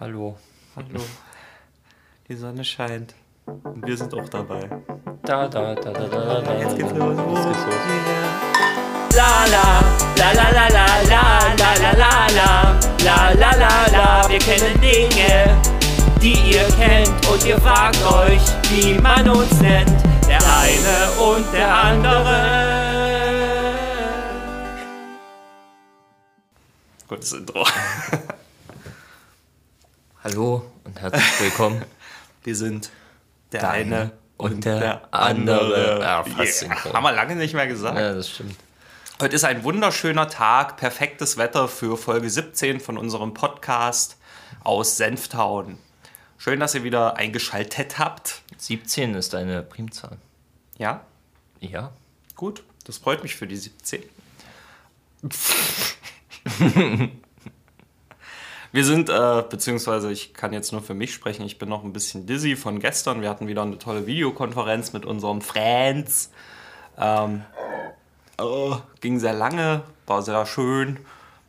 Hallo. Hallo. Die Sonne scheint. Und wir sind auch dabei. Da, da, da, da, da, da. Jetzt geht's los. Jetzt geht's los. La la, la la la la la la la la la la la la la Wir kennen Dinge, die ihr kennt und ihr fragt euch, wie man uns nennt. Der eine und der andere. Gutes Intro. Hallo und herzlich willkommen. Wir sind der Der eine und, und der, der andere. andere. Ja, fast Yeah. Haben wir lange nicht mehr gesagt. Ja, das stimmt. Heute ist ein wunderschöner Tag, perfektes Wetter für Folge 17 von unserem Podcast aus Senftown. Schön, dass ihr wieder eingeschaltet habt. 17 ist eine Primzahl. Ja, Ja. gut. Das freut mich für die 17. Wir sind, äh, beziehungsweise ich kann jetzt nur für mich sprechen, ich bin noch ein bisschen dizzy von gestern. Wir hatten wieder eine tolle Videokonferenz mit unseren Friends. Ähm, oh, ging sehr lange, war sehr schön,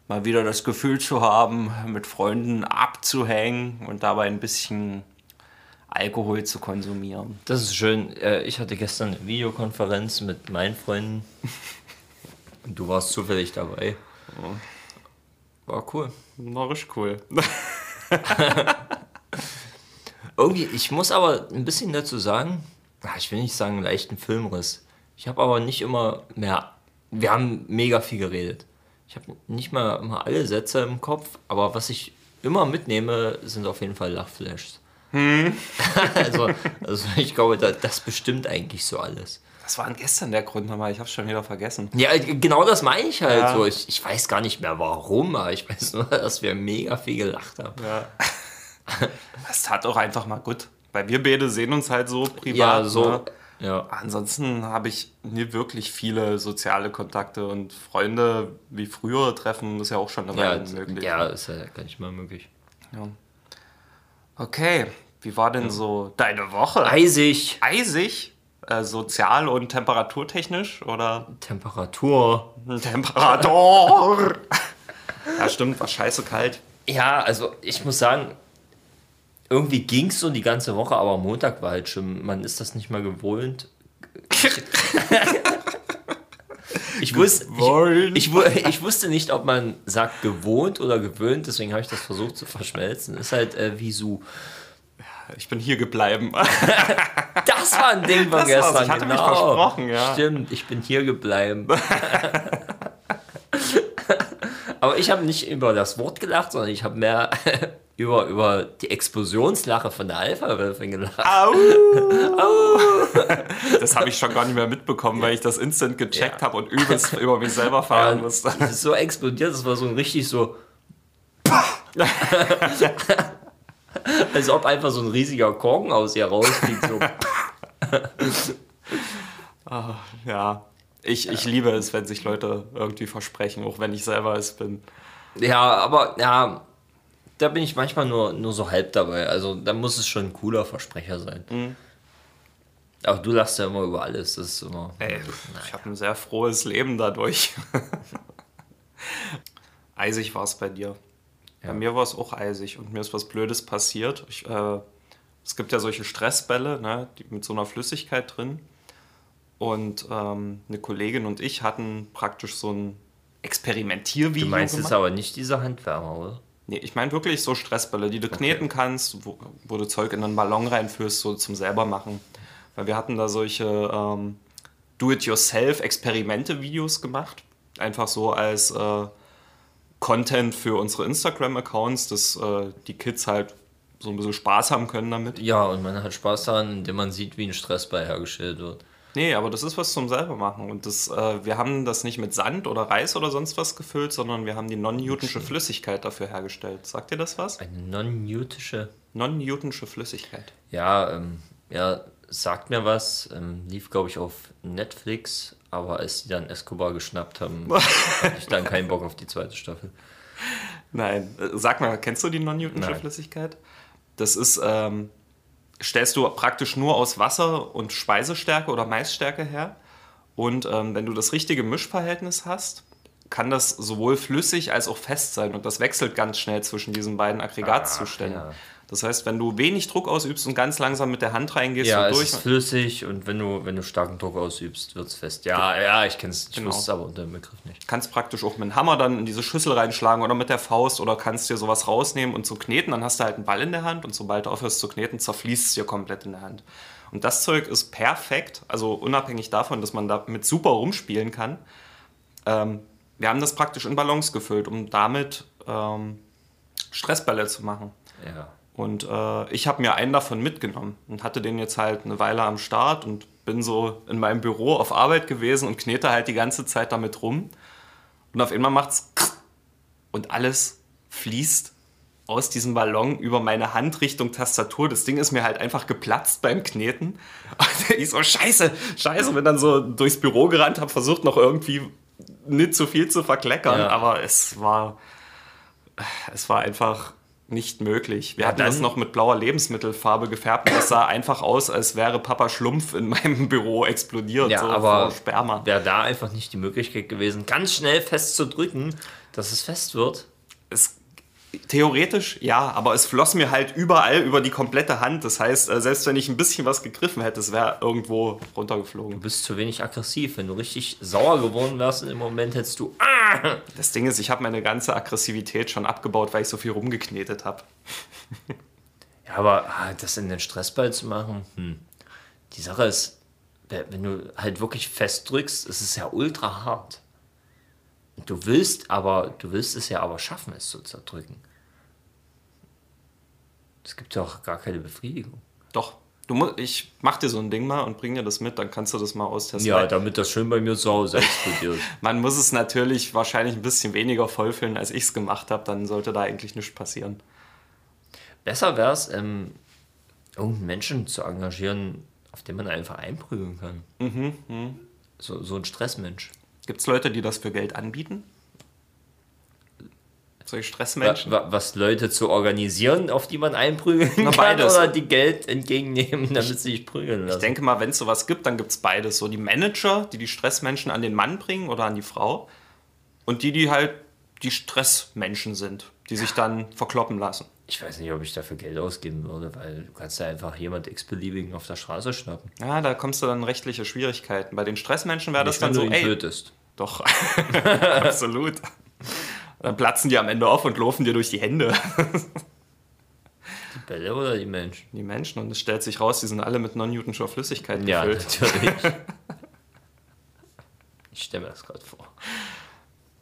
mal wieder das Gefühl zu haben, mit Freunden abzuhängen und dabei ein bisschen Alkohol zu konsumieren. Das ist schön. Äh, Ich hatte gestern eine Videokonferenz mit meinen Freunden. Und du warst zufällig dabei. War cool. War richtig cool. Irgendwie, ich muss aber ein bisschen dazu sagen, ah, ich will nicht sagen einen leichten Filmriss. Ich habe aber nicht immer mehr, wir haben mega viel geredet. Ich habe nicht mal immer alle Sätze im Kopf, aber was ich immer mitnehme, sind auf jeden Fall Lachflashs. also, also ich glaube, da, das bestimmt eigentlich so alles. Das war gestern der Grund nochmal, ich hab's schon wieder vergessen. Ja, genau das meine ich halt Ja. so. Ich, ich weiß gar nicht mehr warum, aber ich weiß nur, dass wir mega viel gelacht haben. Ja. Das tat auch einfach mal gut. Weil wir beide sehen uns halt so privat. Ja, so. Ne? Ja. Ansonsten habe ich nie wirklich viele soziale Kontakte und Freunde wie früher treffen, ist ja auch schon eine Ja, Weile möglich. ja, ist ja gar nicht mal möglich. Ja. Okay, wie war denn so deine Woche? Eisig. Eisig? Äh, sozial und temperaturtechnisch oder Temperatur. Temperatur? ja, stimmt, war scheiße kalt. Ja, also ich muss sagen, irgendwie ging es so die ganze Woche, aber Montag war halt schon, man ist das nicht mal gewohnt. Ich, wusste, Gewohnt. ich, ich, ich wusste nicht, ob man sagt gewohnt oder gewöhnt, deswegen habe ich das versucht zu verschmelzen. Ist halt äh, wie so. Ich bin hier gebleiben. Das war ein Ding von Das war's. gestern. Ich hatte mich genau. versprochen, ja. Stimmt, ich bin hier geblieben. Aber ich habe nicht über das Wort gelacht, sondern ich habe mehr über, über die Explosionslache von der Alpha-Wölfin gelacht. Au! Das habe ich schon gar nicht mehr mitbekommen, weil ich das instant gecheckt Ja. habe und übelst über mich selber fahren musste. Das ist so explodiert, das war so ein richtig so. Als ob einfach so ein riesiger Korken aus ihr rausfliegt. So. Ja, ich, ich liebe es, wenn sich Leute irgendwie versprechen, auch wenn ich selber es bin. Ja, aber ja, da bin ich manchmal nur, nur so halb dabei. Also da muss es schon ein cooler Versprecher sein. Mhm. Aber du lachst ja immer über alles. Das ist immer. Ey, ich habe ein sehr frohes Leben dadurch. eisig war es bei dir. Bei mir war es auch eisig und mir ist was Blödes passiert. Ich, äh, es gibt ja solche Stressbälle ne, mit so einer Flüssigkeit drin. Und ähm, eine Kollegin und ich hatten praktisch so ein Experimentiervideo Du meinst gemacht. jetzt aber nicht diese Handwärmer, oder? Nee, ich meine wirklich so Stressbälle, die du kneten kannst, wo, wo du Zeug in einen Ballon reinführst, so zum selber machen. Weil wir hatten da solche ähm, Do-it-yourself-Experimente-Videos gemacht. Einfach so als äh, Content für unsere Instagram-Accounts, dass äh, die Kids halt so ein bisschen Spaß haben können damit. Ja, und man hat Spaß daran, indem man sieht, wie ein Stressball hergestellt wird. Nee, aber das ist was zum selber machen. Und das, äh, wir haben das nicht mit Sand oder Reis oder sonst was gefüllt, sondern wir haben die non-Newtonsche Flüssigkeit dafür hergestellt. Sagt ihr das was? Eine non-newtische. Non-Newtonsche Flüssigkeit. Ja, ähm, ja, sagt mir was. Ähm, lief, glaube ich, auf Netflix, aber als die dann Escobar geschnappt haben, hatte ich dann keinen Bock auf die zweite Staffel. Nein, sag mal, kennst du die non-Newtonsche. Flüssigkeit? Das ist, ähm, stellst du praktisch nur aus Wasser und Speisestärke oder Maisstärke her. Und ähm, wenn du das richtige Mischverhältnis hast, kann das sowohl flüssig als auch fest sein und das wechselt ganz schnell zwischen diesen beiden Aggregatzuständen. Ach, ja. Das heißt, wenn du wenig Druck ausübst und ganz langsam mit der Hand reingehst Ja, und es durch, ist flüssig und wenn du, wenn du starken Druck ausübst, wird es fest. Ja, ja, ich kenne es. Ich Genau. wusste es aber unter dem Begriff nicht. kannst praktisch auch mit dem Hammer dann in diese Schüssel reinschlagen oder mit der Faust oder kannst dir sowas rausnehmen und so kneten. Dann hast du halt einen Ball in der Hand und sobald du aufhörst zu kneten, zerfließt es dir komplett in der Hand. Und das Zeug ist perfekt, also unabhängig davon, dass man damit super rumspielen kann. Ähm, wir haben das praktisch in Ballons gefüllt, um damit ähm, Stressbälle zu machen. Ja. Und äh, ich habe mir einen davon mitgenommen und hatte den jetzt halt eine Weile am Start und bin so in meinem Büro auf Arbeit gewesen und knete halt die ganze Zeit damit rum. Und auf einmal macht's und alles fließt aus diesem Ballon über meine Hand Richtung Tastatur. Das Ding ist mir halt einfach geplatzt beim Kneten. Und ich so, scheiße, scheiße, bin dann so durchs Büro gerannt, habe versucht noch irgendwie nicht zu viel zu verkleckern, Ja. aber es war, es war einfach nicht möglich. Wir hatten das noch mit blauer Lebensmittelfarbe gefärbt. und Das sah einfach aus, als wäre Papa Schlumpf in meinem Büro explodiert. Ja, so aber Sperma. wäre da einfach nicht die Möglichkeit gewesen, ganz schnell festzudrücken, dass es fest wird. Es, theoretisch ja, aber es floss mir halt überall über die komplette Hand. Das heißt, äh, selbst wenn ich ein bisschen was gegriffen hätte, es wäre irgendwo Du runtergeflogen. bist zu wenig aggressiv. Wenn du richtig sauer geworden wärst im Moment, hättest du. Ah! Das Ding ist, ich habe meine ganze Aggressivität schon abgebaut, weil ich so viel rumgeknetet habe. Ja, aber ah, das in den Stressball zu machen, hm. die Sache ist, wenn du halt wirklich festdrückst, ist es ja ultra hart. Du willst aber, du willst es ja aber schaffen, es zu zerdrücken. Es gibt ja auch gar keine Befriedigung. Doch. Du mu ich mach dir so ein Ding mal und bring dir das mit, dann kannst du das mal austesten. Ja, damit das schön bei mir zu Hause explodiert. Man muss es natürlich wahrscheinlich ein bisschen weniger vollfüllen, als ich es gemacht habe, dann sollte da eigentlich nichts passieren. Besser wäre es, ähm, irgendeinen Menschen zu engagieren, auf den man einfach einprügeln kann. Mhm, So, so ein Stressmensch. Gibt es Leute, die das für Geld anbieten? Solche Wa- Stressmenschen? wa- Was Leute zu organisieren, auf die man einprügeln Na, kann, beides. oder die Geld entgegennehmen, damit sie sich prügeln lassen. Ich denke mal, wenn es sowas gibt, dann gibt es beides. So die Manager, die die Stressmenschen an den Mann bringen oder an die Frau. Und die, die halt die Stressmenschen sind, die sich dann verkloppen lassen. Ich weiß nicht, ob ich dafür Geld ausgeben würde, weil du kannst ja einfach jemand x-beliebigen auf der Straße schnappen. Ja, da kommst du dann rechtliche Schwierigkeiten. Bei den Stressmenschen wäre das wenn dann du so, ihn ey, tötest. Doch, absolut. Dann platzen die am Ende auf und laufen dir durch die Hände. Die Bälle oder die Menschen? Die Menschen. Und es stellt sich raus, die sind alle mit non-Newtonscher Flüssigkeit Ja, gefüllt. natürlich. ich stelle mir das gerade vor.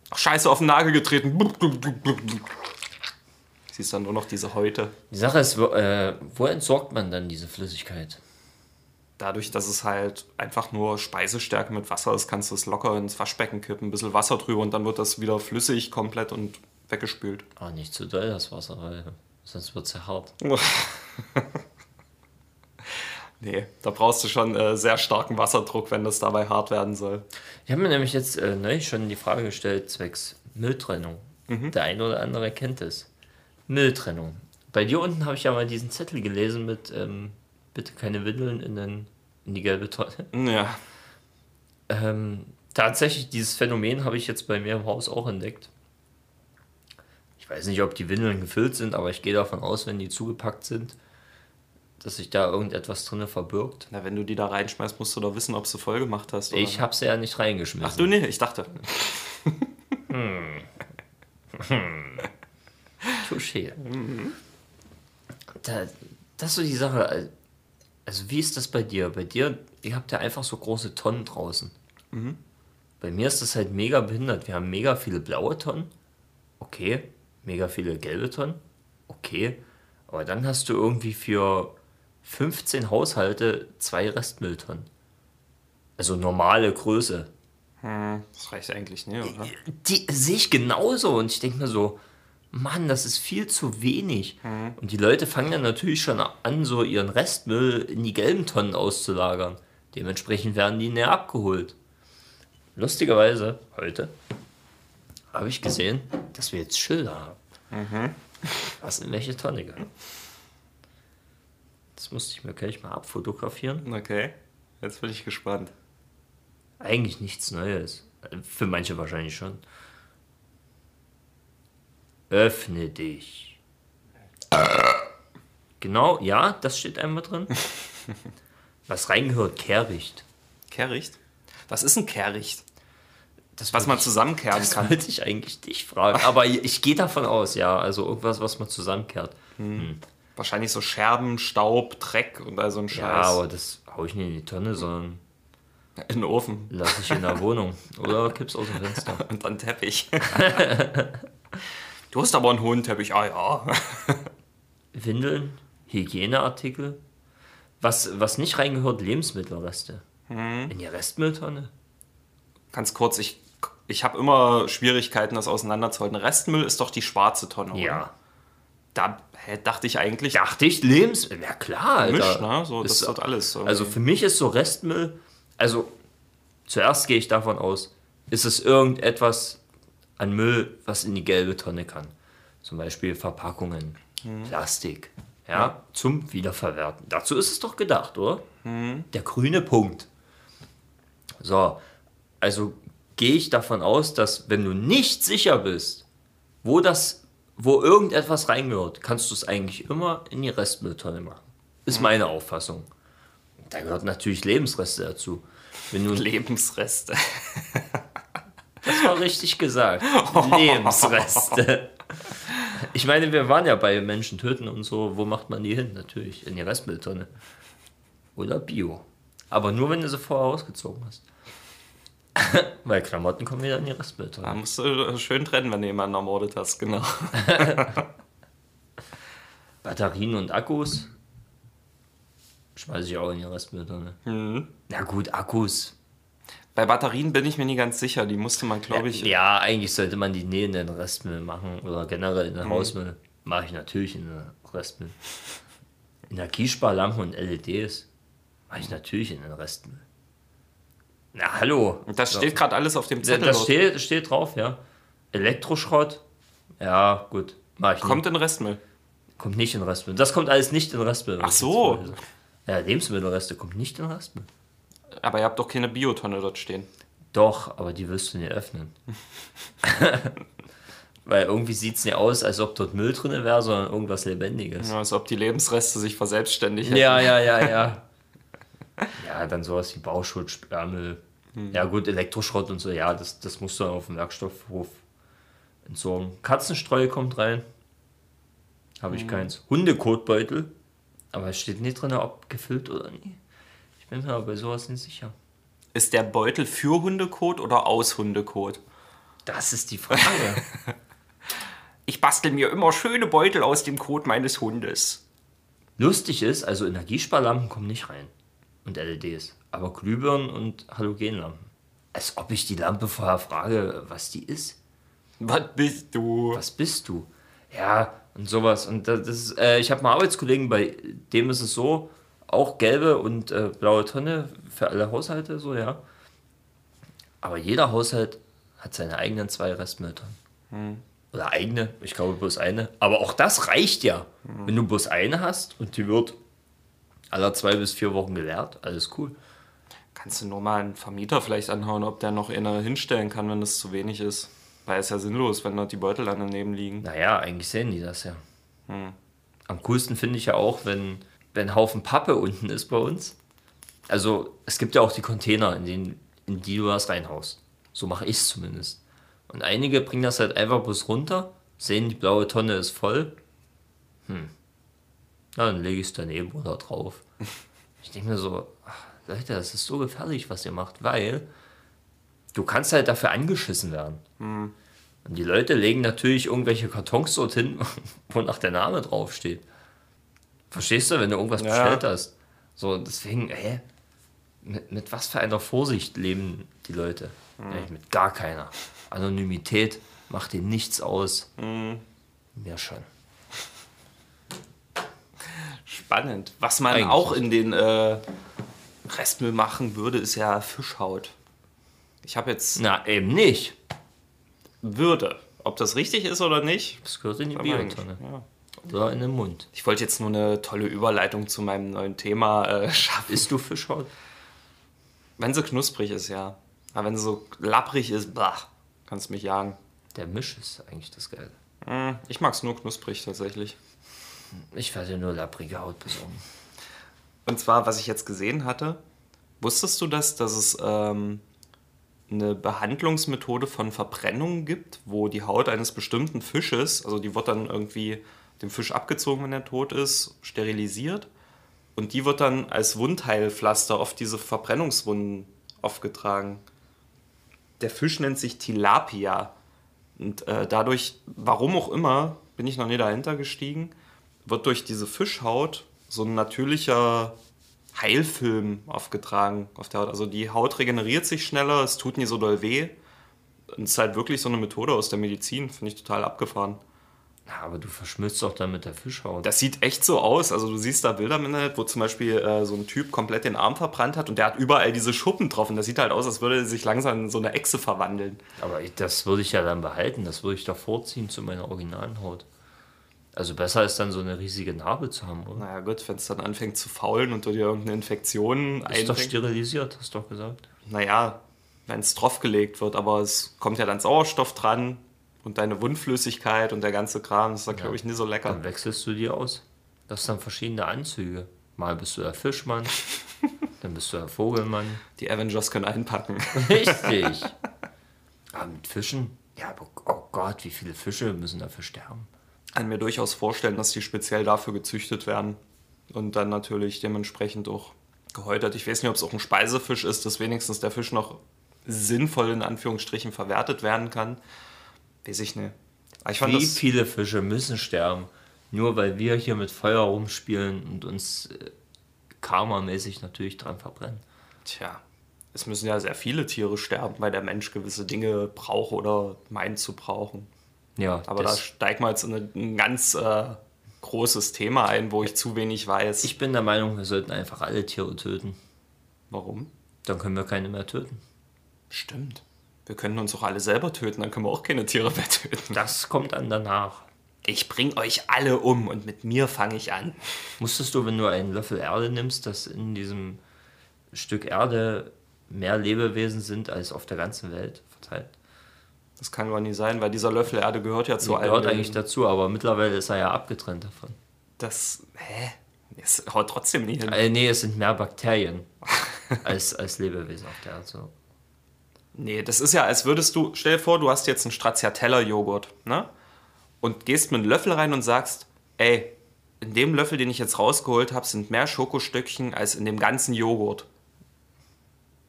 Ach, Scheiße, auf den Nagel getreten. Siehst dann nur noch diese Häute. Die Sache ist, wo, äh, wo entsorgt man dann diese Flüssigkeit? Dadurch, dass es halt einfach nur Speisestärke mit Wasser ist, kannst du es locker ins Waschbecken kippen, ein bisschen Wasser drüber und dann wird das wieder flüssig komplett und weggespült. Ah, nicht zu doll das Wasser, weil sonst wird es ja hart. Nee, da brauchst du schon äh, sehr starken Wasserdruck, wenn das dabei hart werden soll. Ich habe mir nämlich jetzt äh, neulich schon die Frage gestellt, zwecks Mülltrennung. Der eine oder andere kennt es. Mülltrennung. Bei dir unten habe ich ja mal diesen Zettel gelesen mit ähm, bitte keine Windeln in, den, in die gelbe Tonne. Ja, Ähm, tatsächlich, dieses Phänomen habe ich jetzt bei mir im Haus auch entdeckt. Ich weiß nicht, ob die Windeln gefüllt sind, aber ich gehe davon aus, wenn die zugepackt sind, dass sich da irgendetwas drin verbirgt. Na, wenn du die da reinschmeißt, musst du doch wissen, ob du voll gemacht hast. Oder? Ich habe sie ja nicht reingeschmissen. Ach du, nee, ich dachte. Touché. Da, das ist so die Sache. Also, wie ist das bei dir? Bei dir, ihr habt ja einfach so große Tonnen draußen. Bei mir ist das halt mega behindert. Wir haben mega viele blaue Tonnen. Okay. Mega viele gelbe Tonnen. Okay. Aber dann hast du irgendwie für 15 Haushalte zwei Restmülltonnen. Also normale Größe. Das reicht eigentlich nicht, oder? Die sehe ich genauso und ich denke mir so, Mann, das ist viel zu wenig. Und die Leute fangen dann natürlich schon an, so ihren Restmüll in die gelben Tonnen auszulagern. Dementsprechend werden die näher abgeholt. Lustigerweise, heute, habe ich gesehen, dass wir jetzt Schilder haben. Was in welche Tonne gehört. Das musste ich mir gleich mal abfotografieren. Okay, jetzt bin ich gespannt. Eigentlich nichts Neues. Für manche wahrscheinlich schon. Öffne dich. Genau, ja, das steht einmal drin. Was reingehört, Kehricht. Kehricht? Was ist ein Kehricht? Das Was man zusammenkehren Das kann. wollte ich eigentlich dich fragen. Aber ich gehe davon aus, ja. Also irgendwas, was man zusammenkehrt. Wahrscheinlich so Scherben, Staub, Dreck und all so ein Scheiß. Ja, aber das hau ich nicht in die Tonne, sondern In den Ofen. lasse ich in der Wohnung. Oder kipp's aus dem Fenster. Und dann Teppich. Du hast aber einen hohen Teppich. Ah ja. Windeln, Hygieneartikel. Was, was nicht reingehört, Lebensmittelreste. Hm. In die Restmülltonne. Ganz kurz, ich, ich habe immer Schwierigkeiten, das auseinanderzuhalten. Restmüll ist doch die schwarze Tonne, oder? Ja. Da hä, dachte ich eigentlich, Dachte ich, Lebensmittel. Ja klar, Alter. Misch, ne? So, das Ist- wird alles. irgendwie. Also für mich ist so Restmüll, also zuerst gehe ich davon aus, ist es irgendetwas an Müll, was in die gelbe Tonne kann. Zum Beispiel Verpackungen, Plastik, ja, zum Wiederverwerten. Dazu ist es doch gedacht, oder? Der grüne Punkt. So, also gehe ich davon aus, dass wenn du nicht sicher bist, wo das, wo irgendetwas reingehört, kannst du es eigentlich immer in die Restmülltonne machen. Ist meine Auffassung. Da gehört natürlich Lebensreste dazu. Wenn du, Lebensreste. War richtig gesagt. Lebensreste. Ich meine, wir waren ja bei Menschen töten und so. Wo macht man die hin? Natürlich in die Restmülltonne. Oder Bio. Aber nur, wenn du sie vorher ausgezogen hast. Weil Klamotten kommen wieder in die Da Restmülltonne. musst du schön trennen, wenn du jemanden ermordet hast, genau. Batterien und Akkus schmeiße ich auch in die Restmülltonne. Na gut, Akkus. Bei Batterien bin ich mir nie ganz sicher. Die musste man, glaube ich. Ja, eigentlich sollte man die nie in den Restmüll machen oder generell in den Hausmüll. Mache ich natürlich in den Restmüll. Energiesparlampen und LEDs mache ich natürlich in den Restmüll. Na, hallo. Das steht gerade alles auf dem Zettel. Das steht, steht drauf, ja. Elektroschrott. Ja, gut. Mach ich Kommt in den Restmüll. nicht. kommt nicht in den Restmüll. Das kommt alles nicht in den Restmüll. Ach so. Ja, Lebensmittelreste kommt nicht in den Restmüll. Aber ihr habt doch keine Biotonne dort stehen. Doch, aber die wirst du nicht öffnen. Weil irgendwie sieht es nicht aus, als ob dort Müll drin wäre, sondern irgendwas Lebendiges. Ja, als ob die Lebensreste sich verselbstständigt hätten. Ja, ja, ja, ja. Ja, dann sowas wie Bauschutt, Sperrmüll. Ja, gut, Elektroschrott und so, ja, das, das musst du dann auf dem Werkstoffhof entsorgen. Katzenstreu kommt rein. Habe ich keins. Hundekotbeutel. Aber es steht nicht drin, ob gefüllt oder nie. Ich bin mir aber bei sowas nicht sicher. Ist der Beutel für Hundekot oder aus Hundekot? Das ist die Frage. Ich bastel mir immer schöne Beutel aus dem Kot meines Hundes. Lustig ist, also Energiesparlampen kommen nicht rein. Und LEDs. Aber Glühbirnen und Halogenlampen. Als ob ich die Lampe vorher frage, was die ist. Was bist du? Was bist du? Ja, und sowas. Und das ist, äh, ich habe einen Arbeitskollegen, bei dem ist es so, auch gelbe und äh, blaue Tonne für alle Haushalte, so, ja. Aber jeder Haushalt hat seine eigenen zwei Restmülltonnen. Oder eigene, ich glaube bloß eine. Aber auch das reicht ja. Wenn du bloß eine hast und die wird aller zwei bis vier Wochen geleert, alles cool. Kannst du nur mal einen Vermieter vielleicht anhauen, ob der noch eine hinstellen kann, wenn das zu wenig ist? Weil es ja sinnlos, wenn dort die Beutel dann daneben liegen. Naja, eigentlich sehen die das ja. Am coolsten finde ich ja auch, wenn, wenn ein Haufen Pappe unten ist bei uns. Also es gibt ja auch die Container, in, denen, in die du was reinhaust. So mache ich es zumindest. Und einige bringen das halt einfach bloß runter, sehen, die blaue Tonne ist voll. Hm. Na, dann lege ich es daneben oder drauf. Ich denke mir so, ach, Leute, das ist so gefährlich, was ihr macht, weil du kannst halt dafür angeschissen werden. Und die Leute legen natürlich irgendwelche Kartons dorthin, wo nach der Name draufsteht. Verstehst du, wenn du irgendwas Ja. bestellt hast? So, deswegen, hä? Mit, mit was für einer Vorsicht leben die Leute? Ja, mit gar keiner. Anonymität macht ihnen nichts aus. Mir schon. Spannend. Was man Eigentlich auch in den äh, Restmüll machen würde, ist ja Fischhaut. Ich habe jetzt Na, eben nicht. Würde. Ob das richtig ist oder nicht? Das gehört in die Biotonne. Ja. Oder in den Mund. Ich wollte jetzt nur eine tolle Überleitung zu meinem neuen Thema äh, schaffen. Isst du Fischhaut? Wenn sie knusprig ist, ja. Aber wenn sie so lapprig ist, bah, kannst du mich jagen. Der Misch ist eigentlich das Geile. Ich mag es nur knusprig tatsächlich. Ich werde nur lapprige Haut besorgen. Und zwar, was ich jetzt gesehen hatte, wusstest du das, dass es ähm, eine Behandlungsmethode von Verbrennung gibt, wo die Haut eines bestimmten Fisches, also die wird dann irgendwie dem Fisch abgezogen, wenn er tot ist, sterilisiert und die wird dann als Wundheilpflaster auf diese Verbrennungswunden aufgetragen. Der Fisch nennt sich Tilapia und äh, dadurch, warum auch immer, bin ich noch nie dahinter gestiegen, wird durch diese Fischhaut so ein natürlicher Heilfilm aufgetragen auf der Haut. Also die Haut regeneriert sich schneller, es tut nie so doll weh. Und es ist halt wirklich so eine Methode aus der Medizin, finde ich total abgefahren. Aber du verschmilzt doch dann mit der Fischhaut. Das sieht echt so aus. Also du siehst da Bilder im Internet, wo zum Beispiel äh, so ein Typ komplett den Arm verbrannt hat und der hat überall diese Schuppen drauf. Und das sieht halt aus, als würde er sich langsam in so eine Echse verwandeln. aber ich- das würde ich ja dann behalten. Das würde ich doch vorziehen zu meiner originalen Haut. Also besser ist dann so eine riesige Narbe zu haben, oder? Naja gut, wenn es dann anfängt zu faulen und du dir irgendeine Infektion Ist doch sterilisiert, hast du doch gesagt. Naja, wenn es draufgelegt wird, aber es kommt ja dann Sauerstoff dran und deine Wundflüssigkeit und der ganze Kram. Das ist, glaube ich, nicht so lecker. Dann wechselst du die aus. Das sind dann verschiedene Anzüge. Mal bist du der Fischmann, dann bist du der Vogelmann. Die Avengers können einpacken. Richtig. Aber mit Fischen? Ja, aber oh Gott, wie viele Fische müssen dafür sterben? kann mir durchaus vorstellen, dass die speziell dafür gezüchtet werden und dann natürlich dementsprechend auch gehäutert. Ich weiß nicht, ob es auch ein Speisefisch ist, dass wenigstens der Fisch noch sinnvoll in Anführungsstrichen verwertet werden kann. Weiß ich nicht. Aber Wie viele Fische müssen sterben, nur weil wir hier mit Feuer rumspielen und uns äh, karmamäßig natürlich dran verbrennen? tja, es müssen ja sehr viele Tiere sterben, weil der Mensch gewisse Dinge braucht oder meint zu brauchen. Ja, Aber da steigt mal jetzt in eine- ein ganz äh, großes Thema ein, wo ich zu wenig weiß. ich bin der Meinung, wir sollten einfach alle Tiere töten. Warum? Dann können wir keine mehr töten. Stimmt. Wir können uns auch alle selber töten, dann können wir auch keine Tiere mehr töten. Das kommt dann danach. Ich bring euch alle um und mit mir fange ich an. Musstest du, wenn du einen Löffel Erde nimmst, dass in diesem Stück Erde mehr Lebewesen sind als auf der ganzen Welt verteilt? Das kann gar nicht sein, weil dieser Löffel Erde gehört ja zu allen. gehört eigentlich dazu, aber mittlerweile ist er ja abgetrennt davon. Das. Hä? Das haut trotzdem nie hin. Äh, nee, es sind mehr Bakterien als, als Lebewesen auf der Erde. So. Nee, das ist ja, als würdest du. Stell dir vor, du hast jetzt einen Stracciatella-Joghurt, ne? Und gehst mit einem Löffel rein und sagst: Ey, in dem Löffel, den ich jetzt rausgeholt habe, sind mehr Schokostückchen als in dem ganzen Joghurt.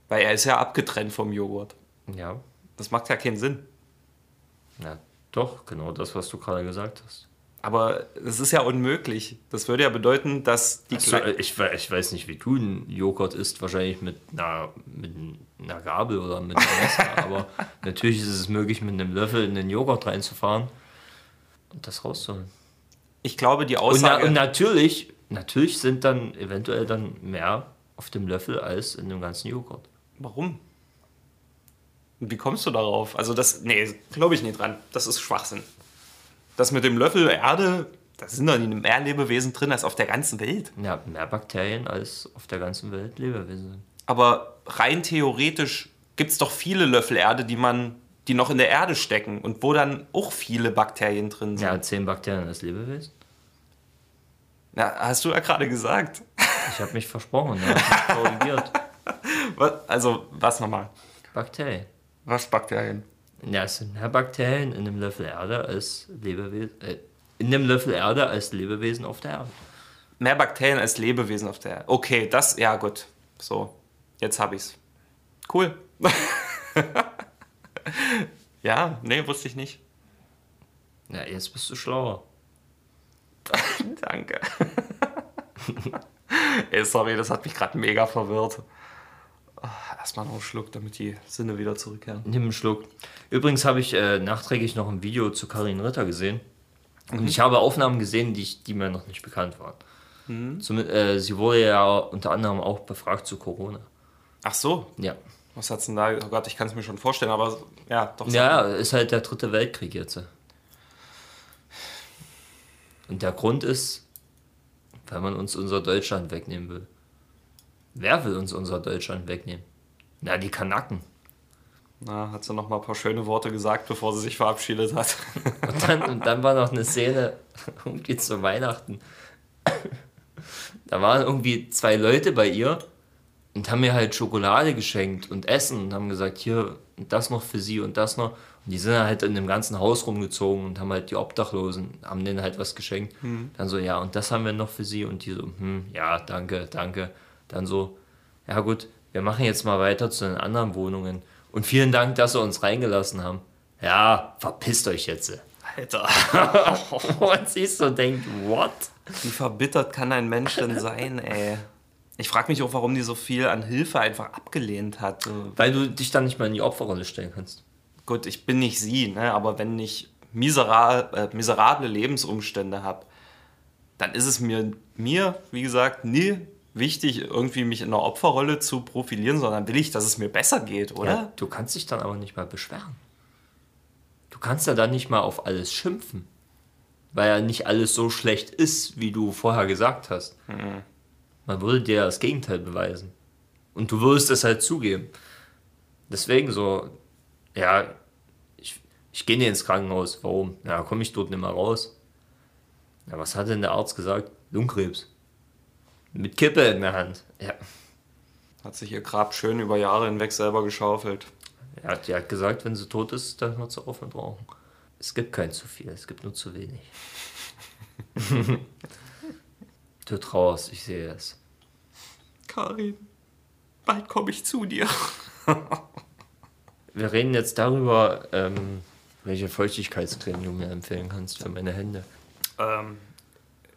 Weil er ist ja abgetrennt vom Joghurt. Ja, Das macht ja keinen Sinn. ja, doch, genau das, was du gerade gesagt hast. Aber es ist ja unmöglich. Das würde ja bedeuten, dass die So, Klei- ich, ich weiß nicht, wie du einen Joghurt isst, wahrscheinlich mit einer, mit einer Gabel oder mit einem Messer, aber natürlich ist es möglich, mit einem Löffel in den Joghurt reinzufahren und das rauszuholen. Ich glaube, die Und, na, Aussage. und natürlich, natürlich sind dann eventuell dann mehr auf dem Löffel als in dem ganzen Joghurt. Warum? Wie kommst du darauf? Also das, nee, glaube ich nicht dran. Das ist Schwachsinn. Das mit dem Löffel Erde, da sind doch nicht mehr Lebewesen drin als auf der ganzen Welt. Ja, mehr Bakterien als auf der ganzen Welt Lebewesen. Aber rein theoretisch gibt es doch viele Löffel Erde, die man, die noch in der Erde stecken und wo dann auch viele Bakterien drin sind. Ja, zehn Bakterien als Lebewesen. Na, hast du ja gerade gesagt. Ich habe mich versprochen, ja, mich korrigiert. Was, also, was nochmal? Bakterien. Was Bakterien? Ja, es sind mehr Bakterien in einem Löffel Erde als Lebewesen. Äh, in einem Löffel Erde als Lebewesen auf der Erde. Mehr Bakterien als Lebewesen auf der Erde. Okay, das, ja gut. So, jetzt hab ich's. Cool. ja, nee, wusste ich nicht. Ja, jetzt bist du schlauer. Danke. Ey, sorry, das hat mich gerade mega verwirrt. Erstmal noch einen Schluck, damit die Sinne wieder zurückkehren. Nimm einen Schluck. Übrigens habe ich äh, nachträglich noch ein Video zu Karin Ritter gesehen. Und ich habe Aufnahmen gesehen, die, ich, die mir noch nicht bekannt waren. Zum, äh, sie wurde ja unter anderem auch befragt zu Corona. Ach so, Ja. was hat's denn da? Oh Gott, ich kann es mir schon vorstellen, aber ja, doch. Ja, ist halt der dritte Weltkrieg jetzt. Und der Grund ist, weil man uns unser Deutschland wegnehmen will. Wer will uns unser Deutschland wegnehmen? Na, die Kanaken. Na, hat sie noch mal ein paar schöne Worte gesagt, bevor sie sich verabschiedet hat. Und dann, und dann war noch eine Szene, irgendwie zu Weihnachten. Da waren irgendwie zwei Leute bei ihr und haben mir halt Schokolade geschenkt und Essen und haben gesagt, hier, und das noch für sie und das noch. Und die sind halt in dem ganzen Haus rumgezogen und haben halt die Obdachlosen, haben denen halt was geschenkt. Dann so, ja, und das haben wir noch für sie. Und die so, hm, ja, danke, danke. Dann so, ja gut, wir machen jetzt mal weiter zu den anderen Wohnungen. Und vielen Dank, dass sie uns reingelassen haben. Ja, verpisst euch jetzt. Alter. Und sie so denkt, what? Wie verbittert kann ein Mensch denn sein, ey? Ich frage mich auch, warum die so viel an Hilfe einfach abgelehnt hat. Weil du dich dann nicht mal in die Opferrolle stellen kannst. Gut, ich bin nicht sie, ne? aber wenn ich misera äh, miserable Lebensumstände habe, dann ist es mir, mir, wie gesagt, nie wichtig, irgendwie mich in einer Opferrolle zu profilieren, sondern will ich, dass es mir besser geht, oder? Ja, du kannst dich dann aber nicht mal beschweren. Du kannst ja dann nicht mal auf alles schimpfen. Weil ja nicht alles so schlecht ist, wie du vorher gesagt hast. Man würde dir das Gegenteil beweisen. Und du würdest es halt zugeben. Deswegen so, ja, ich, ich gehe nicht ins Krankenhaus. Warum? Ja, komme ich dort nicht mehr raus. Ja, was hat denn der Arzt gesagt? Lungenkrebs. Mit Kippe in der Hand. Ja. Hat sich ihr Grab schön über Jahre hinweg selber geschaufelt. Er hat, die hat gesagt, wenn sie tot ist, dann hört sie auf mit Rauchen. Es gibt kein zu viel, es gibt nur zu wenig. du trauerst, ich sehe es. Karin, bald komme ich zu dir. Wir reden jetzt darüber, ähm, welche Feuchtigkeitscreme du mir empfehlen kannst für meine Hände. Ähm,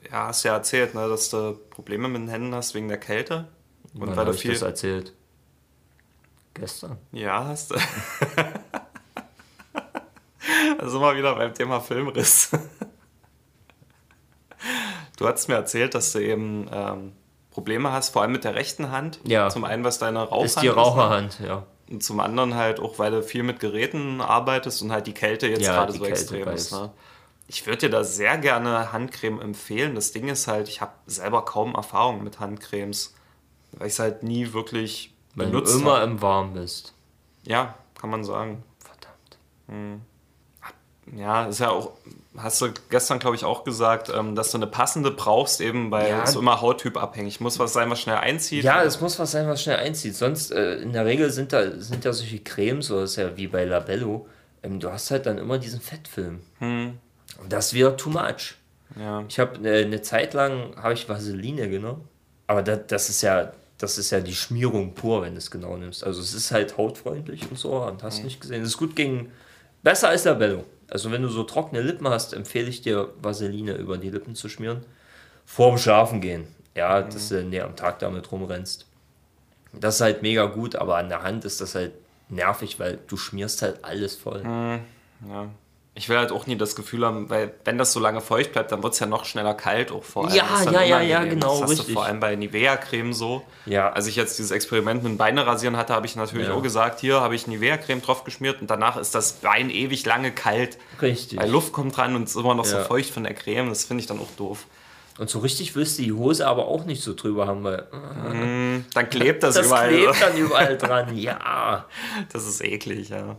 ja, hast ja erzählt, ne, dass du Probleme mit den Händen hast wegen der Kälte. Und Wann weil du ich viel. das erzählt? Gestern. Ja, hast du. also mal wieder beim Thema Filmriss. Du hast mir erzählt, dass du eben ähm, Probleme hast, vor allem mit der rechten Hand. Ja. Zum einen, was deine Rauchhand Ist die Raucherhand, ja. Und zum anderen halt auch, weil du viel mit Geräten arbeitest und halt die Kälte jetzt Ja, gerade so Kälte extrem ist. Ne? Ich würde dir da sehr gerne Handcreme empfehlen. Das Ding ist halt, ich habe selber kaum Erfahrung mit Handcremes, weil ich es halt nie wirklich du benutzt immer hab. im Warm bist. Ja, kann man sagen. Verdammt. Ja, ist ja auch, hast du gestern, glaube ich, auch gesagt, ähm, dass du eine passende brauchst, eben weil Ja. es immer Hauttyp abhängig. Muss was sein, was schnell einzieht. Ja, es muss was sein, was schnell einzieht. Sonst, äh, in der Regel sind da sind ja solche Cremes, so ist ja wie bei Labello. Ähm, du hast halt dann immer diesen Fettfilm. Und das wird too much. Ja. Ich habe äh, eine Zeit lang habe ich Vaseline genommen, aber das, das ist ja das ist ja die Schmierung pur, wenn du es genau nimmst. Also es ist halt hautfreundlich und so und hast nicht gesehen. Es ist gut gegen besser als Labello. Also wenn du so trockene Lippen hast, empfehle ich dir Vaseline über die Lippen zu schmieren. Vorm Schlafen gehen. Ja, dass du nee, am Tag damit rumrennst. Das ist halt mega gut, aber an der Hand ist das halt nervig, weil du schmierst halt alles voll. Ja. Ich will halt auch nie das Gefühl haben, weil wenn das so lange feucht bleibt, dann wird es ja noch schneller kalt auch vor allem. Ja, Das ja, ja, ja, genau, Das hast richtig. du vor allem bei Nivea-Creme so. Ja. Als ich jetzt dieses Experiment mit dem Beine rasieren hatte, habe ich natürlich Ja. auch gesagt, hier habe ich Nivea-Creme drauf geschmiert und danach ist das Bein ewig lange kalt. Richtig. Weil Luft kommt dran und es ist immer noch so Ja. feucht von der Creme. Das finde ich dann auch doof. Und so richtig willst du die Hose aber auch nicht so drüber haben, weil äh, Dann klebt das, das überall. klebt dann überall dran. Ja. Das ist eklig, ja.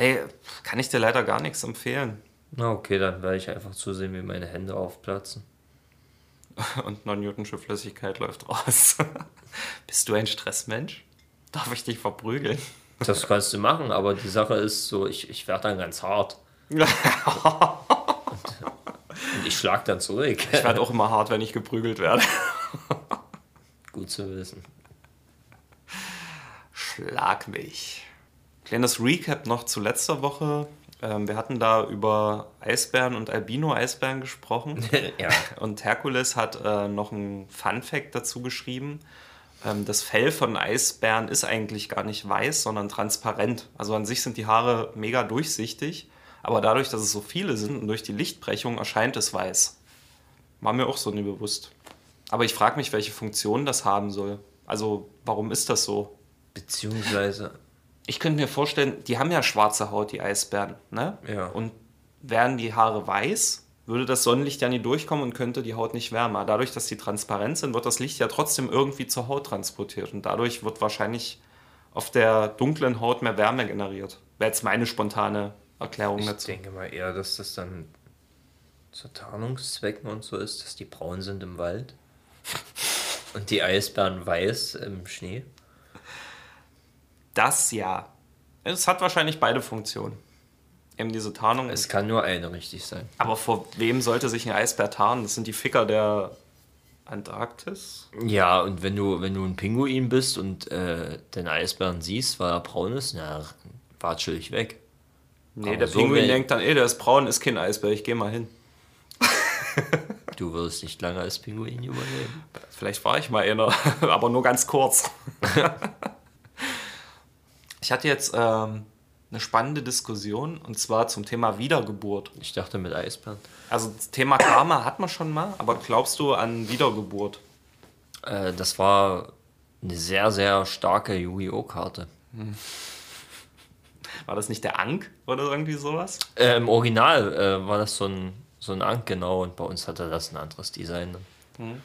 Nee, kann ich dir leider gar nichts empfehlen. Na okay, dann werde ich einfach zusehen, wie meine Hände aufplatzen. Und non-Newtonsche Flüssigkeit läuft raus. Bist du ein Stressmensch? Darf ich dich verprügeln? Das kannst du machen, aber die Sache ist so, ich, ich werde dann ganz hart. Und ich schlag dann zurück. Ich werde auch immer hart, wenn ich geprügelt werde. Gut zu wissen. Schlag mich. Kleines Recap noch zu letzter Woche. Ähm, wir hatten da über Eisbären und Albino-Eisbären gesprochen. ja. Und Herkules hat äh, noch einen Fun-Fact dazu geschrieben. Ähm, das Fell von Eisbären ist eigentlich gar nicht weiß, sondern transparent. Also an sich sind die Haare mega durchsichtig, aber dadurch, dass es so viele sind und durch die Lichtbrechung erscheint es weiß. War mir auch so nie bewusst. Aber ich frage mich, welche Funktion das haben soll. Also warum ist das so? Beziehungsweise, Ich könnte mir vorstellen, die haben ja schwarze Haut, die Eisbären. Ne? Ja. Und wären die Haare weiß, würde das Sonnenlicht ja nie durchkommen und könnte die Haut nicht wärmer. Dadurch, dass die transparent sind, wird das Licht ja trotzdem irgendwie zur Haut transportiert. Und dadurch wird wahrscheinlich auf der dunklen Haut mehr Wärme generiert. Wäre jetzt meine spontane Erklärung Ich dazu. denke mal eher, dass das dann zu Tarnungszwecken und so ist, dass die braun sind im Wald und die Eisbären weiß im Schnee. Das ja. Es hat wahrscheinlich beide Funktionen. Eben diese Tarnung. Es kann nur eine richtig sein. aber vor wem sollte sich ein Eisbär tarnen? Das sind die Ficker der Antarktis. Ja, und wenn du, wenn du ein Pinguin bist und äh, den Eisbären siehst, weil er braun ist, na, watschel ich weg. Nee, Aber der so Pinguin denkt dann, ey, der ist braun, ist kein Eisbär, ich geh mal hin. Du wirst nicht lange als Pinguin überleben. Vielleicht war ich mal einer, aber nur ganz kurz. Ich hatte jetzt ähm, eine spannende Diskussion und zwar zum Thema Wiedergeburt. Ich dachte mit Eisbären. Also das Thema Karma hat man schon mal, aber glaubst du an Wiedergeburt? Äh, das war eine sehr, sehr starke Yu-Gi-Oh! Karte. War das nicht der Ankh oder irgendwie sowas? Äh, Im Original äh, war das so ein, so ein Ankh, genau, und bei uns hatte das ein anderes Design. Mhm.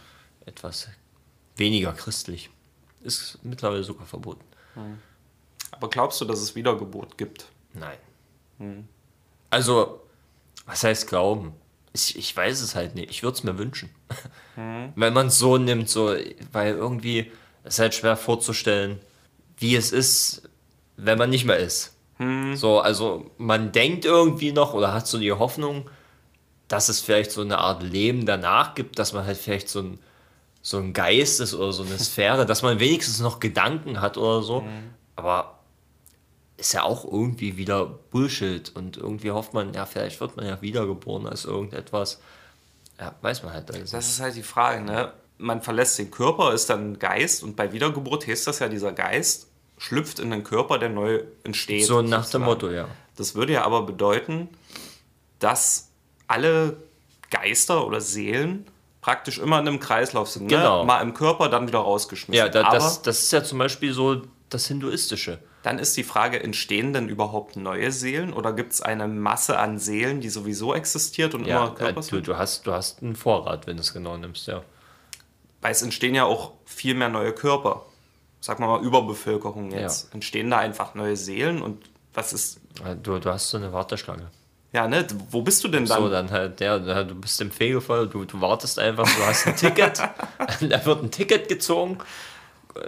Etwas weniger christlich. Ist mittlerweile sogar verboten. Aber glaubst du, dass es Wiedergeburt gibt? Nein. Hm. Also, was heißt glauben? Ich, ich weiß es halt nicht. Ich würde es mir wünschen. Hm. Wenn man es so nimmt, so, weil irgendwie es ist halt schwer vorzustellen, wie es ist, wenn man nicht mehr ist. Hm. So, also man denkt irgendwie noch oder hat so die Hoffnung, dass es vielleicht so eine Art Leben danach gibt, dass man halt vielleicht so ein, so ein Geist ist oder so eine Sphäre, dass man wenigstens noch Gedanken hat oder so. Aber ist ja auch irgendwie wieder Bullshit und irgendwie hofft man, ja, vielleicht wird man ja wiedergeboren als irgendetwas. Ja, weiß man halt. Also. Das ist halt die Frage, ne? Man verlässt den Körper, ist dann ein Geist und bei Wiedergeburt heißt das ja, dieser Geist schlüpft in den Körper, der neu entsteht. so nach dem. Motto, ja. Das würde ja aber bedeuten, dass alle Geister oder Seelen praktisch immer in einem Kreislauf sind. Genau. Ne? Mal im Körper, dann wieder rausgeschmissen. Ja, da, das, das ist ja zum Beispiel so das Hinduistische. Dann ist die Frage, entstehen denn überhaupt neue Seelen oder gibt es eine Masse an Seelen, die sowieso existiert und Ja, immer äh, Körper du, sind? du, hast, du hast einen Vorrat, wenn du es genau nimmst, ja. Weil es entstehen ja auch viel mehr neue Körper. Sag mal Überbevölkerung jetzt. Entstehen da einfach neue Seelen und was ist. Äh, Du, du hast so eine Warteschlange. Ja, ne? Wo bist du denn dann? So, dann halt, ja, du bist im Fegefall, du, du wartest einfach, du hast ein Ticket, da wird ein Ticket gezogen,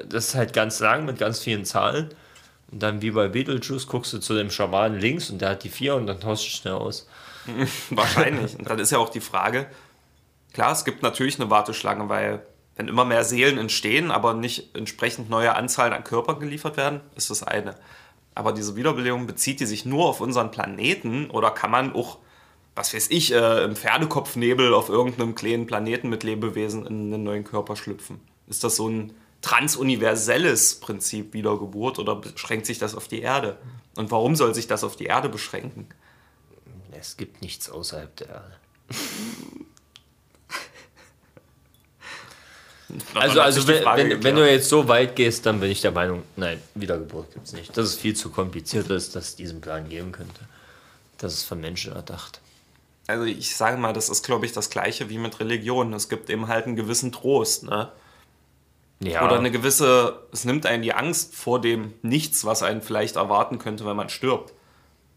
das ist halt ganz lang mit ganz vielen Zahlen. Und dann wie bei Beetlejuice guckst du zu dem Schamanen links und der hat die vier und dann tauschst du schnell aus. Wahrscheinlich. Und dann ist ja auch die Frage, klar, es gibt natürlich eine Warteschlange, weil wenn immer mehr Seelen entstehen, aber nicht entsprechend neue Anzahlen an Körper geliefert werden, ist das eine. Aber diese Wiederbelebung bezieht die sich nur auf unseren Planeten oder kann man auch, was weiß ich, äh, im Pferdekopfnebel auf irgendeinem kleinen Planeten mit Lebewesen in einen neuen Körper schlüpfen? Ist das so ein transuniverselles Prinzip Wiedergeburt oder beschränkt sich das auf die Erde? Und warum soll sich das auf die Erde beschränken? Es gibt nichts außerhalb der Erde. Also, also wenn, wenn, wenn du jetzt so weit gehst, dann bin ich der Meinung, nein, Wiedergeburt gibt es nicht. Dass es viel zu kompliziert ist, dass es diesen Plan geben könnte. Das ist von Menschen erdacht. Also ich sage mal, das ist, glaube ich, das gleiche wie mit Religion. Es gibt eben halt einen gewissen Trost, ne? Ja, Oder eine gewisse, es nimmt einen die Angst vor dem Nichts, was einen vielleicht erwarten könnte, wenn man stirbt.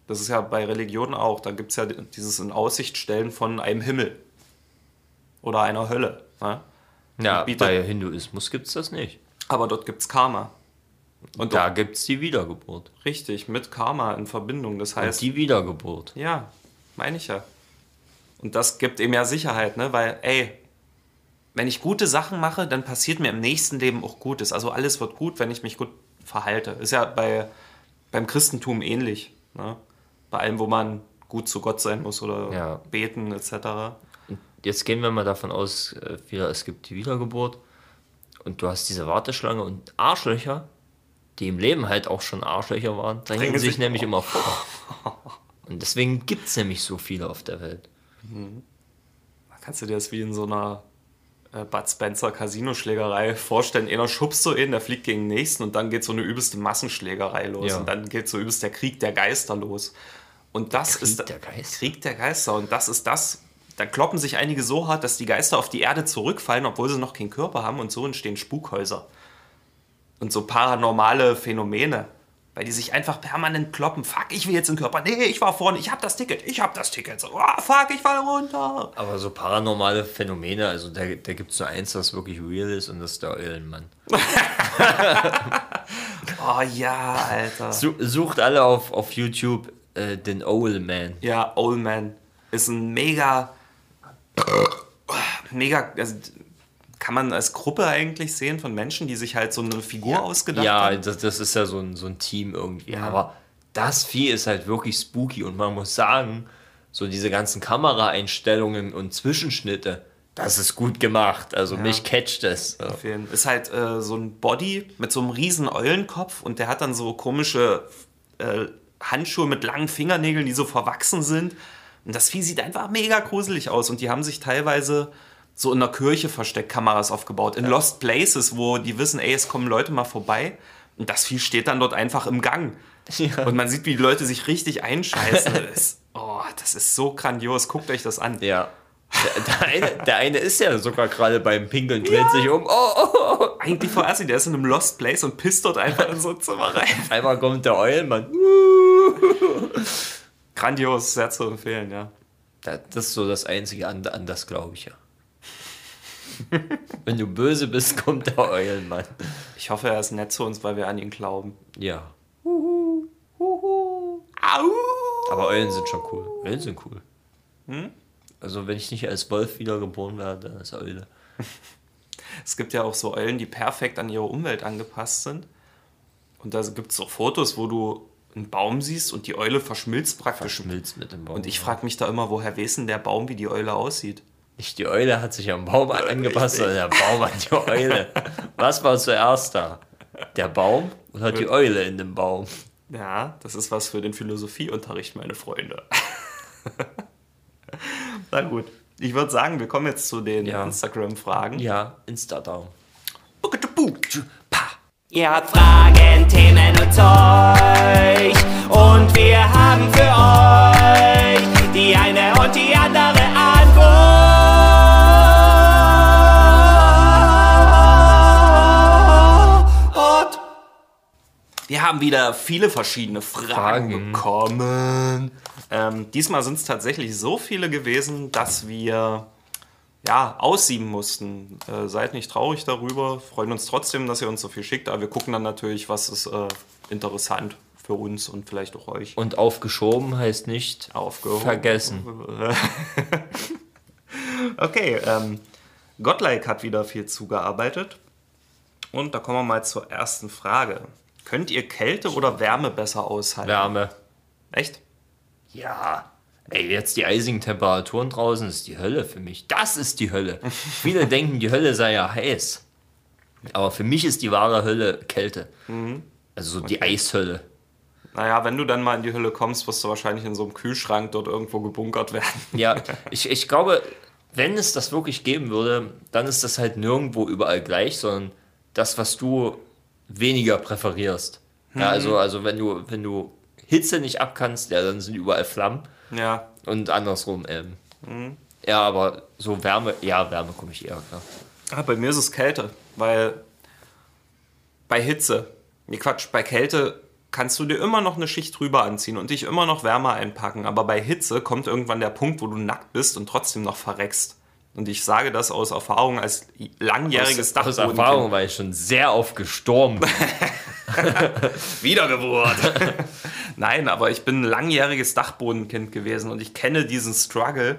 Das ist ja bei Religion auch. Da gibt es ja dieses in Aussicht stellen von einem Himmel. Oder einer Hölle. Ne? ja bietet- bei Hinduismus gibt es das nicht. Aber dort gibt es Karma. Und Da gibt es die Wiedergeburt. richtig, mit Karma in Verbindung. Das Und heißt, die Wiedergeburt. Ja, meine ich ja. Und das gibt ihm ja Sicherheit, ne? Weil, ey, wenn ich gute Sachen mache, dann passiert mir im nächsten Leben auch Gutes. Also alles wird gut, wenn ich mich gut verhalte. Ist ja bei, beim Christentum ähnlich. Ne? Bei allem, wo man gut zu Gott sein muss oder Ja. beten etc. Jetzt gehen wir mal davon aus, äh, es gibt die Wiedergeburt. Und du hast diese Warteschlange und Arschlöcher, die im Leben halt auch schon Arschlöcher waren, drängen sich sich- nämlich immer vor. Und deswegen gibt es nämlich so viele auf der Welt. Da kannst du dir das wie in so einer Bud Spencer Casino-Schlägerei vorstellen. Einer schubst so in, der fliegt gegen den nächsten und dann geht so eine übelste Massenschlägerei los. Ja. Und dann geht so übelst der Krieg der Geister los. Und das Krieg ist der Geister? Krieg der Geister. Und das ist das. Da kloppen sich einige so hart, dass die Geister auf die Erde zurückfallen, obwohl sie noch keinen Körper haben und so entstehen Spukhäuser. und so paranormale Phänomene. Weil die sich einfach permanent kloppen. Fuck, ich will jetzt den Körper. Nee, ich war vorne, ich hab das Ticket, ich hab das Ticket. So, oh, fuck, ich fall runter. Aber so paranormale Phänomene, also da, da gibt es nur eins, das wirklich real ist und das ist der Eulenmann. Oh ja, Alter. Su sucht alle auf, auf YouTube äh, den Owlman. Ja, Old Man ist ein mega, mega, also kann man als Gruppe eigentlich sehen von Menschen, die sich halt so eine Figur ausgedacht Ja, haben? das, das ist ja so ein, so ein Team irgendwie. Aber das Vieh ist halt wirklich spooky und man muss sagen, so diese ganzen Kameraeinstellungen und Zwischenschnitte, das ist gut gemacht. Also mich catcht es. Ja. Ist halt äh, so ein Body mit so einem riesen Eulenkopf und der hat dann so komische äh, Handschuhe mit langen Fingernägeln, die so verwachsen sind. Und das Vieh sieht einfach mega gruselig aus. Und die haben sich teilweise so in der Kirche versteckt Kameras aufgebaut. In Lost Places, wo die wissen, ey, es kommen Leute mal vorbei. Und das Vieh steht dann dort einfach im Gang. Ja. Und man sieht, wie die Leute sich richtig einscheißen. das, oh, das ist so grandios. Guckt euch das an. Ja. Der, der, eine, der eine ist ja sogar gerade beim Pinkeln, dreht sich um. Oh, oh, oh. Eigentlich vor Assi, der ist in einem Lost Place und pisst dort einfach in so ein Zimmer rein. Einmal kommt der Eulenmann. Grandios, sehr zu empfehlen, ja. Das ist so das Einzige, an, an das glaube ich ja. Wenn du böse bist, kommt der Eulenmann. Ich hoffe, er ist nett zu uns, weil wir an ihn glauben. Ja. Au! Aber Eulen sind schon cool. Eulen sind cool. Also wenn ich nicht als Wolf wiedergeboren werde, dann ist Eule. Es gibt ja auch so Eulen, die perfekt an ihre Umwelt angepasst sind. Und da gibt es so Fotos, wo du einen Baum siehst und die Eule verschmilzt praktisch. Schmilzt mit dem Baum. Und ich frage mich da immer, woher weiß denn der Baum, wie die Eule aussieht? Nicht die Eule hat sich am Baum angepasst, sondern der Baum an die Eule. Was war zuerst da? Der Baum oder die Eule in dem Baum? Ja, das ist was für den Philosophieunterricht, meine Freunde. Na gut. Ich würde sagen, wir kommen jetzt zu den Ja. Instagram-Fragen. Ja, Insta-Down. Ihr habt Fragen, Themen und Zeug. Und wir haben für Wir haben wieder viele verschiedene Fragen, Fragen. bekommen. Ähm, diesmal sind es tatsächlich so viele gewesen, dass wir ja, aussieben mussten. Äh, seid nicht traurig darüber, freuen uns trotzdem, dass ihr uns so viel schickt, aber wir gucken dann natürlich, was ist äh, interessant für uns und vielleicht auch euch. Und aufgeschoben heißt nicht Aufgehoben. vergessen. Okay, ähm, Godlike hat wieder viel zugearbeitet. Und da kommen wir mal zur ersten Frage. Könnt ihr Kälte oder Wärme besser aushalten? Wärme. Echt? Ja. Ey, jetzt die eisigen Temperaturen draußen ist die Hölle für mich. Das ist die Hölle. Viele denken, die Hölle sei ja heiß. Aber für mich ist die wahre Hölle Kälte. Also so die Eishölle. Naja, wenn du dann mal in die Hölle kommst, wirst du wahrscheinlich in so einem Kühlschrank dort irgendwo gebunkert werden. Ja, ich, ich glaube, wenn es das wirklich geben würde, dann ist das halt nirgendwo überall gleich, sondern das, was du weniger präferierst. Ja, also, also wenn du, wenn du Hitze nicht abkannst, ja, dann sind überall Flammen Ja, und andersrum. Ähm. Ja, aber so Wärme, ja, Wärme komme ich eher klar. Ah, bei mir ist es Kälte, weil bei Hitze, nee Quatsch, bei Kälte kannst du dir immer noch eine Schicht drüber anziehen und dich immer noch wärmer einpacken, aber bei Hitze kommt irgendwann der Punkt, wo du nackt bist und trotzdem noch verreckst. Und ich sage das aus Erfahrung als langjähriges Aus, aus Dachbodenkind. Erfahrung, weil ich schon sehr oft gestorben bin. Wiedergeburt. Nein, aber ich bin ein langjähriges Dachbodenkind gewesen und ich kenne diesen Struggle,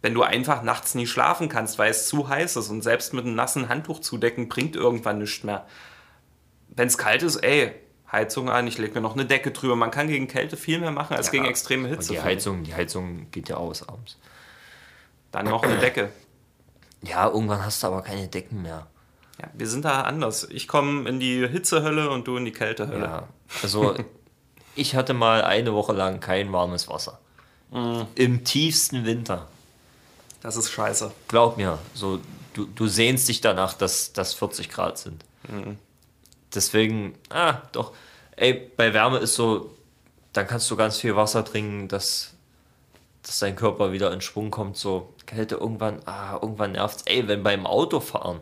wenn du einfach nachts nie schlafen kannst, weil es zu heiß ist und selbst mit einem nassen Handtuch zudecken bringt irgendwann nichts mehr. Wenn es kalt ist, ey, Heizung an, ich lege mir noch eine Decke drüber. Man kann gegen Kälte viel mehr machen als gegen extreme Und Hitze. die Heizung, die Heizung geht ja aus abends. Dann noch eine Decke. Ja, irgendwann hast du aber keine Decken mehr. Ja, wir sind da anders. Ich komme in die Hitzehölle und du in die Kältehölle. Ja, also ich hatte mal eine Woche lang kein warmes Wasser. Im tiefsten Winter. Das ist scheiße. Glaub mir, so du, du sehnst dich danach, dass das 40 Grad sind. Deswegen, ah, doch. Ey, bei Wärme ist so, dann kannst du ganz viel Wasser trinken, dass, dass dein Körper wieder in Schwung kommt. So Kälte irgendwann, ah, irgendwann nervt's. Ey, wenn beim Autofahren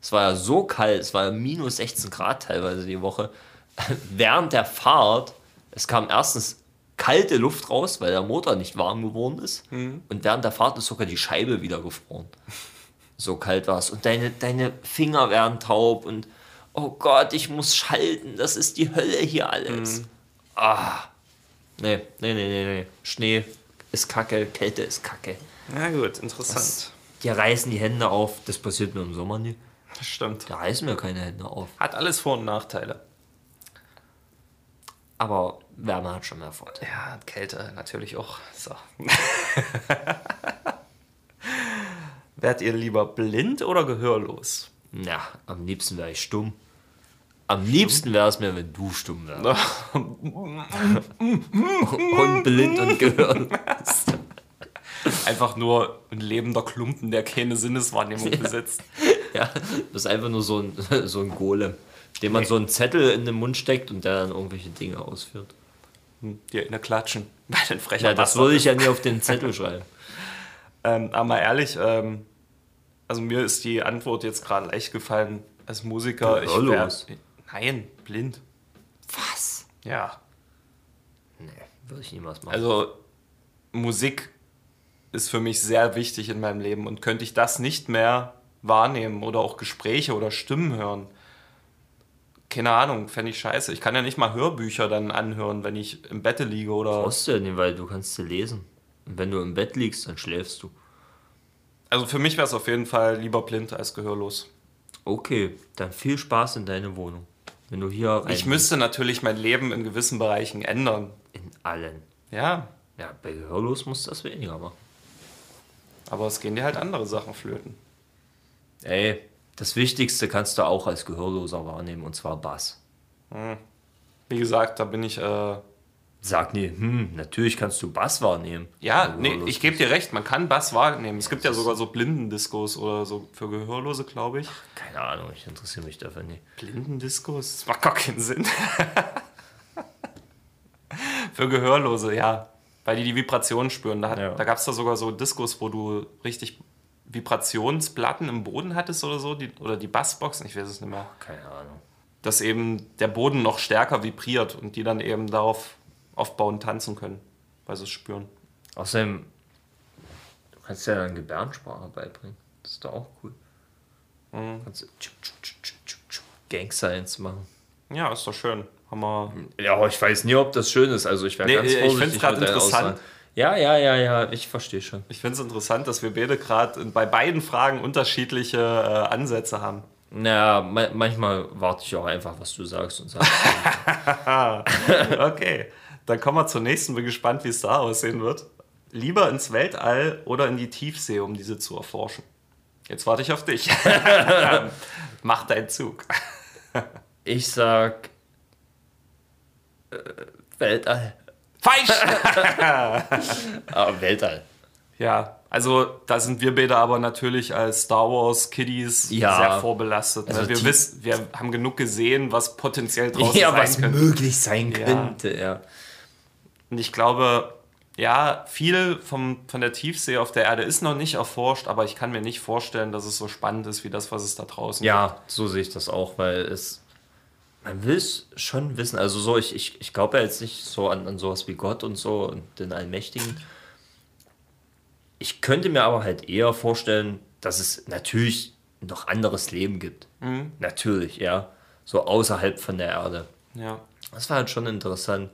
Es war ja so kalt, es war ja minus 16 Grad teilweise die Woche. Während der Fahrt, es kam erstens kalte Luft raus, weil der Motor nicht warm geworden ist. Und während der Fahrt ist sogar die Scheibe wieder gefroren. So kalt war es. Und deine, deine Finger werden taub und oh Gott, ich muss schalten, das ist die Hölle hier alles. Ah. Nee, nee, nee, nee, nee. Schnee ist kacke, Kälte ist kacke. Ja gut, interessant. Die reißen die Hände auf, das passiert mir im Sommer nie. Das stimmt. Da reißen mir keine Hände auf. Hat alles Vor- und Nachteile. Aber Wärme hat schon mehr Vorteile. Ja, Kälte natürlich auch. So. Wärt ihr lieber blind oder gehörlos? Ja, am liebsten wäre ich stumm. Am liebsten wäre es mir, wenn du stumm wärst. und blind und gehörlos. Einfach nur ein lebender Klumpen, der keine Sinneswahrnehmung besitzt. Ja, das ist einfach nur so ein, so ein Golem, dem man so einen Zettel in den Mund steckt und der dann irgendwelche Dinge ausführt. Die in der Klatschen. Ein frecher Ja, das Bastard würde ich ja nie auf den Zettel schreiben. Ähm, aber mal ehrlich, ähm, also mir ist die Antwort jetzt gerade leicht gefallen als Musiker. Ich wär. Nein, blind. Was? Ja. Nee, würde ich niemals machen. Also Musik ist für mich sehr wichtig in meinem Leben und könnte ich das nicht mehr wahrnehmen oder auch Gespräche oder Stimmen hören, keine Ahnung, fände ich scheiße. Ich kann ja nicht mal Hörbücher dann anhören, wenn ich im Bette liege oder. brauchst du ja nicht, weil du kannst sie lesen. Und wenn du im Bett liegst, dann schläfst du. Also für mich wäre es auf jeden Fall lieber blind als gehörlos. Okay, dann viel Spaß in deine Wohnung. Wenn du hier rein Ich müsste natürlich mein Leben in gewissen Bereichen ändern. in allen. Ja, Ja, bei Gehörlos musst du das weniger machen. aber es gehen dir halt andere Sachen flöten. Ey, das Wichtigste kannst du auch als Gehörloser wahrnehmen, und zwar Bass. Wie gesagt, da bin ich. Äh, Sag nie, hm, natürlich kannst du Bass wahrnehmen. ja, nee, ich gebe dir recht, man kann Bass wahrnehmen. Es gibt ja sogar so Blindendiskos oder so für Gehörlose, glaube ich. Keine Ahnung, ich interessiere mich dafür nicht. Blindendiskos? Das macht gar keinen Sinn. für Gehörlose, ja. Weil die die Vibrationen spüren. Da, Ja. da gab es da sogar so Diskos, wo du richtig Vibrationsplatten im Boden hattest oder so. Die, oder die Bassboxen, ich weiß es nicht mehr. Keine Ahnung. dass eben der Boden noch stärker vibriert und die dann eben darauf aufbauen, tanzen können, weil sie es spüren. Außerdem, du kannst ja dann Gebärdensprache beibringen. Das ist doch auch cool. Mhm. Kannst du tschuk, tschuk, tschuk, tschuk, tschuk, tschuk, Gang Science machen. Ja, ist doch schön. Haben wir. Ja, aber ich weiß nie, ob das schön ist. Also ich wäre Nee, ganz ich vorsichtig find's grad mit deinen interessant. Aussagen. Ja, ja, ja, ja, ich verstehe schon. Ich finde es interessant, dass wir beide gerade bei beiden Fragen unterschiedliche äh, Ansätze haben. Naja, ma manchmal warte ich auch einfach, was du sagst und sagst. Okay, dann kommen wir zur nächsten. Bin gespannt, wie es da aussehen wird. Lieber ins Weltall oder in die Tiefsee, um diese zu erforschen. Jetzt warte ich auf dich. Mach deinen Zug. ich sag äh, Weltall. Falsch! Ah, Weltall. Ja, also da sind wir beide aber natürlich als Star Wars Kiddies Ja. sehr vorbelastet. Ne? Also wir, wissen, wir haben genug gesehen, was potenziell draußen Ja, sein was könnte. möglich sein Ja. könnte, ja. Und ich glaube, ja, viel vom, von der Tiefsee auf der Erde ist noch nicht erforscht, aber ich kann mir nicht vorstellen, dass es so spannend ist wie das, was es da draußen Ja, so sehe ich das auch, weil es. Man will es schon wissen. Also so, ich, ich, ich glaube ja jetzt nicht so an, an sowas wie Gott und so und den Allmächtigen. Ich könnte mir aber halt eher vorstellen, dass es natürlich noch anderes Leben gibt. Natürlich, ja. So außerhalb von der Erde. gibt. Ja. Das war halt schon interessant.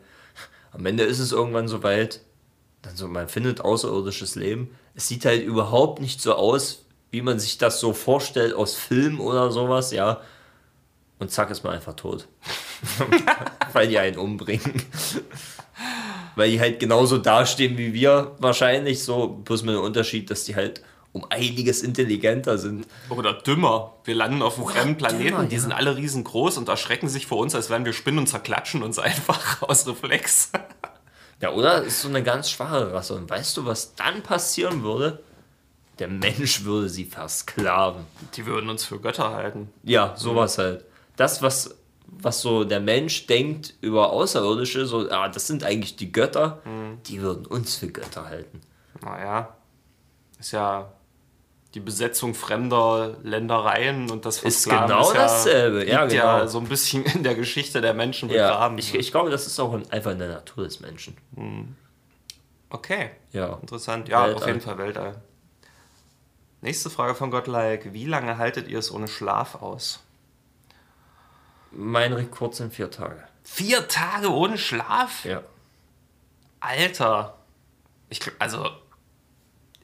Am Ende ist es irgendwann so weit, dann so, man findet außerirdisches Leben. Es sieht halt überhaupt nicht so aus, wie man sich das so vorstellt aus Filmen oder sowas, ja. Und zack, ist man einfach tot. Weil die einen umbringen. Weil die halt genauso dastehen wie wir wahrscheinlich, so bloß mit dem Unterschied, dass die halt um einiges intelligenter sind. Oder dümmer. Wir landen auf einem fremden Planeten, dümmer, die ja. sind alle riesengroß und erschrecken sich vor uns, als wären wir Spinnen und zerklatschen uns einfach aus Reflex. Ja, oder? Ist so eine ganz schwache Rasse. Und weißt du, was dann passieren würde? Der Mensch würde sie versklaven. Die würden uns für Götter halten. Ja, sowas halt. Das, was, was so der Mensch denkt über Außerirdische, so, ah, das sind eigentlich die Götter, die würden uns für Götter halten. Naja, ist ja die Besetzung fremder Ländereien und das Ist genau dasselbe, liegt ja, ja genau. so ein bisschen in der Geschichte der Menschen Ja, begraben. ich, ich glaube, das ist auch einfach in der Natur des Menschen. okay, Ja. interessant. Ja, auf Weltall. jeden Fall Weltall. Nächste Frage von Gottlike. Wie lange haltet ihr es ohne Schlaf aus? Mein Rekord sind vier Tage. Vier Tage ohne Schlaf? Ja. Alter. Ich, also,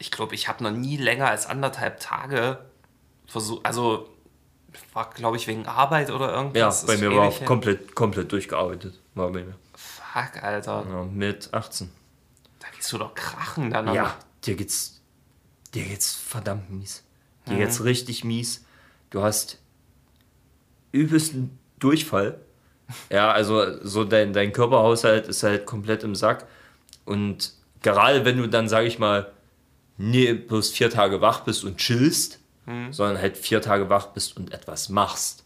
ich glaube, ich habe noch nie länger als anderthalb Tage versucht. Also, war, glaube ich, wegen Arbeit oder Ja, irgendwas. bei Ist mir war her. komplett, komplett durchgearbeitet. War bei mir. Fuck, Alter. Ja, mit 18. Da gehst du doch krachen dann. Ja, dir geht's, dir geht's verdammt mies. Dir Mhm. geht's richtig mies. Du hast übelsten Durchfall. Ja, also so dein, dein Körperhaushalt ist halt komplett im Sack. Und gerade wenn du dann, sag ich mal, nie bloß vier Tage wach bist und chillst, Mhm. sondern halt vier Tage wach bist und etwas machst.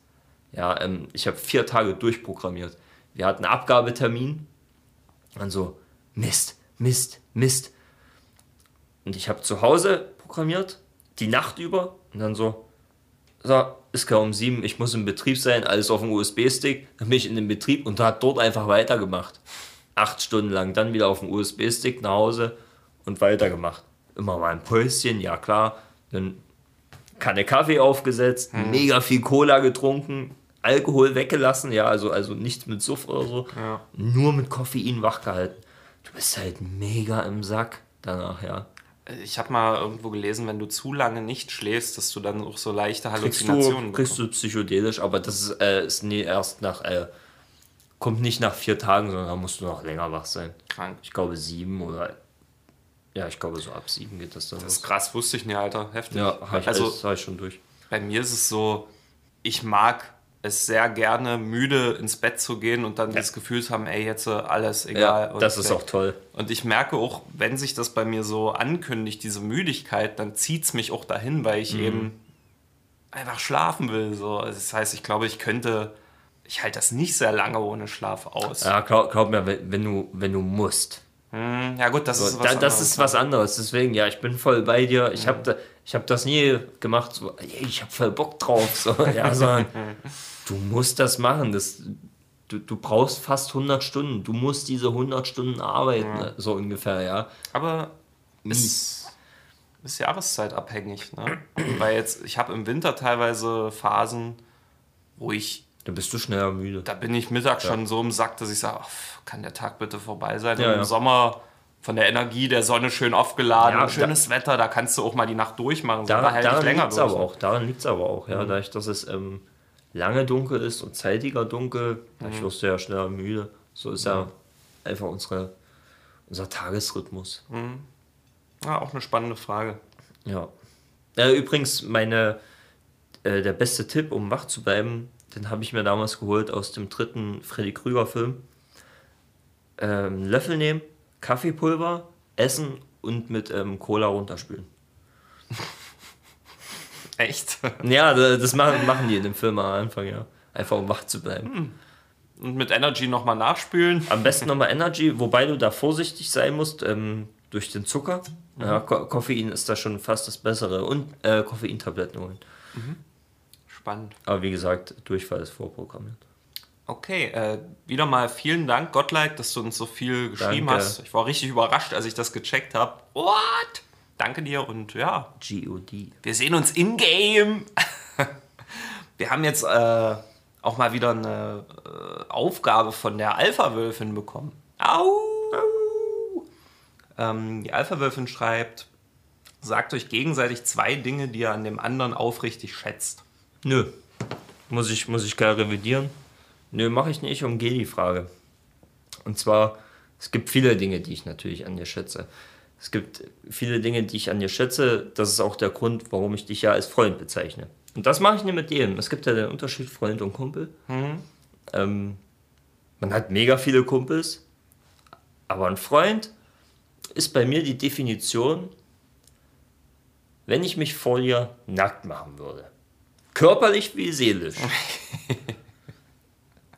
Ja, ähm, ich habe vier Tage durchprogrammiert. Wir hatten Abgabetermin. Und so, Mist, Mist, Mist. Und ich habe zu Hause programmiert, die Nacht über. Und dann so, so, ist kaum um sieben, ich muss im Betrieb sein, alles auf dem USB-Stick. Dann bin ich in den Betrieb und hat dort einfach weitergemacht. Acht Stunden lang, dann wieder auf dem USB-Stick nach Hause und weitergemacht. Immer mal ein Päuschen, ja klar. Dann Kanne Kaffee aufgesetzt, mega viel Cola getrunken, Alkohol weggelassen, ja, also, also nichts mit Suff oder so. Ja. Nur mit Koffein wachgehalten. Du bist halt mega im Sack danach, ja. Ich habe mal irgendwo gelesen, wenn du zu lange nicht schläfst, dass du dann auch so leichte Kriegst Halluzinationen du, kriegst du psychedelisch, aber das ist, äh, ist nie erst nach, äh, kommt nicht nach vier Tagen, sondern da musst du noch länger wach sein. Krank. Ich glaube sieben oder, ja, ich glaube so ab sieben geht das dann Das ist los. krass, wusste ich nicht, Alter. Heftig. Ja, hab ich, also alles, ich schon durch. bei mir ist es so, ich mag es sehr gerne, müde ins Bett zu gehen und dann das Gefühl zu haben, ey, jetzt alles egal. Ja, das ist weg. auch toll. Und ich merke auch, wenn sich das bei mir so ankündigt, diese Müdigkeit, dann zieht es mich auch dahin, weil Mhm. ich eben einfach schlafen will. So. Das heißt, ich glaube, ich könnte, ich halte das nicht sehr lange ohne Schlaf aus. Ja, Ja, glaub, glaub mir, wenn du, wenn du musst. Hm, ja gut, das ist So, was da, das anderes. ist was anderes. Deswegen, ja, ich bin voll bei dir. Ich habe da, ich hab das nie gemacht, so, ich habe voll Bock drauf. So, ja, sondern du musst das machen. Das, du, du brauchst fast 100 Stunden. Du musst diese 100 Stunden arbeiten, so ungefähr, ja. Aber ist, ist jahreszeitabhängig, ne? Weil jetzt, ich habe im Winter teilweise Phasen, wo ich, Dann bist du schneller müde. da bin ich mittags schon so im Sack, dass ich sage, kann der Tag bitte vorbei sein? Ja, im ja. Sommer von der Energie der Sonne schön aufgeladen, Ja, schönes Wetter, da kannst du auch mal die Nacht durchmachen. So, Da, da ich daran länger liegt es durch. aber auch. Daran liegt's aber auch, ja. Dadurch, dass es ähm, lange dunkel ist und zeitiger dunkel, dadurch wirst du ja schneller müde. So ist ja einfach unsere, unser Tagesrhythmus. Ja, auch eine spannende Frage. Ja. Äh, übrigens, meine, äh, der beste Tipp, um wach zu bleiben, den habe ich mir damals geholt aus dem dritten Freddy Krüger-Film. Ähm, Löffel nehmen, Kaffeepulver, essen und mit ähm, Cola runterspülen. Echt? Ja, da- das machen, machen die in dem Film am Anfang, ja. Einfach um wach zu bleiben. Und mit Energy nochmal nachspülen. Am besten nochmal Energy, wobei du da vorsichtig sein musst ähm, durch den Zucker. Ja, Ko Koffein ist da schon fast das Bessere. Und äh, Koffeintabletten holen. Spannend. Aber wie gesagt, Durchfall ist vorprogrammiert. Okay, äh, wieder mal vielen Dank, Gottlike, dass du uns so viel geschrieben Danke. hast. Ich war richtig überrascht, als ich das gecheckt habe. What? Danke dir und ja, GOD. wir sehen uns in-game. wir haben jetzt äh, auch mal wieder eine äh, Aufgabe von der Alpha-Wölfin bekommen. Au! Ähm, die Alpha-Wölfin schreibt, sagt euch gegenseitig zwei Dinge, die ihr an dem anderen aufrichtig schätzt. Nö. Muss ich, muss ich gar revidieren? Nö, mache ich nicht. Umgehe die Frage. Und zwar, es gibt viele Dinge, die ich natürlich an dir schätze. Es gibt viele Dinge, die ich an dir schätze. Das ist auch der Grund, warum ich dich ja als Freund bezeichne. Und das mache ich nicht mit jedem. Es gibt ja den Unterschied Freund und Kumpel. Ähm, man hat mega viele Kumpels, aber ein Freund ist bei mir die Definition, wenn ich mich vor dir nackt machen würde. Körperlich wie seelisch.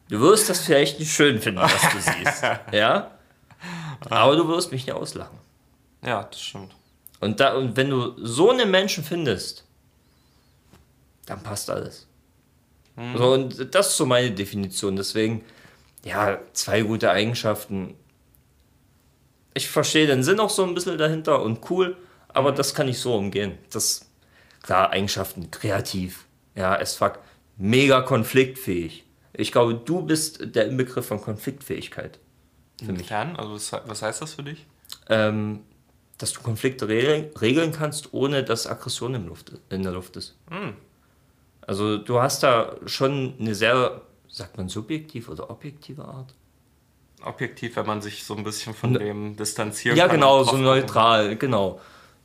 Du wirst das vielleicht nicht schön finden, was du siehst. Ja? Aber du wirst mich nicht auslachen. Ja, das stimmt. Und, da, und wenn du so einen Menschen findest, dann passt alles. So, und das ist so meine Definition. Deswegen, ja, zwei gute Eigenschaften. Ich verstehe den Sinn auch so ein bisschen dahinter und cool, aber das kann ich so umgehen. Das, klar, Eigenschaften, kreativ, ja, es fuck, mega konfliktfähig. Ich glaube, du bist der Inbegriff von Konfliktfähigkeit. Für mich. Inwiefern? Also was, was heißt das für dich? Ähm, dass du Konflikte regeln, regeln kannst, ohne dass Aggression im Luft, in der Luft ist. Also du hast da schon eine sehr, sagt man subjektiv oder objektive Art? Objektiv, wenn man sich so ein bisschen von Ne- dem distanzieren Ja, genau, so neutral, genau.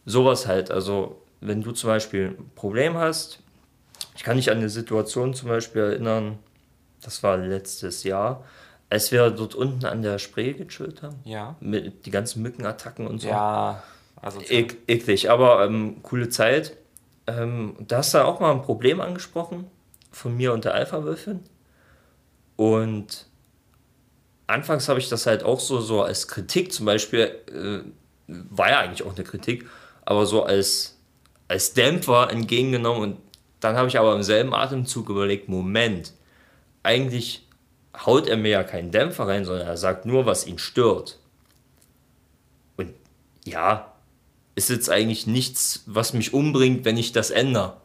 Sowas halt. Also, wenn du zum Beispiel ein Problem hast, ich kann mich an eine Situation zum Beispiel erinnern, das war letztes Jahr, als wir dort unten an der Spree gechillt haben. Ja. Mit die ganzen Mückenattacken und so. Ja, also Ek eklig, aber ähm, coole Zeit. Ähm, da hast du auch mal ein Problem angesprochen von mir und der Alpha-Wölfin. Und anfangs habe ich das halt auch so, so als Kritik zum Beispiel, äh, war ja eigentlich auch eine Kritik, aber so als, als Dämpfer entgegengenommen. Und dann habe ich aber im selben Atemzug überlegt, Moment, eigentlich haut er mir ja keinen Dämpfer rein, sondern er sagt nur, was ihn stört. Und ja, ist jetzt eigentlich nichts, was mich umbringt, wenn ich das ändere.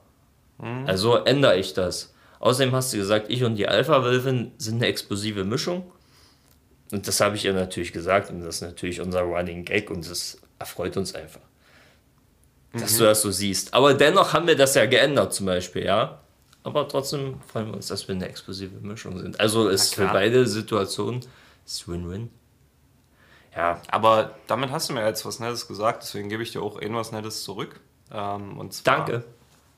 Also ändere ich das. Außerdem hast du gesagt, ich und die Alpha-Wölfin sind eine explosive Mischung. Und das habe ich ihr natürlich gesagt und das ist natürlich unser Running Gag und das erfreut uns einfach. Dass du das so siehst. Aber dennoch haben wir das ja geändert zum Beispiel, ja. Aber trotzdem freuen wir uns, dass wir eine explosive Mischung sind. Also ist für beide Situationen Win-Win. Ja, Aber damit hast du mir jetzt was Nettes gesagt, deswegen gebe ich dir auch irgendwas Nettes zurück. Ähm, und zwar, danke.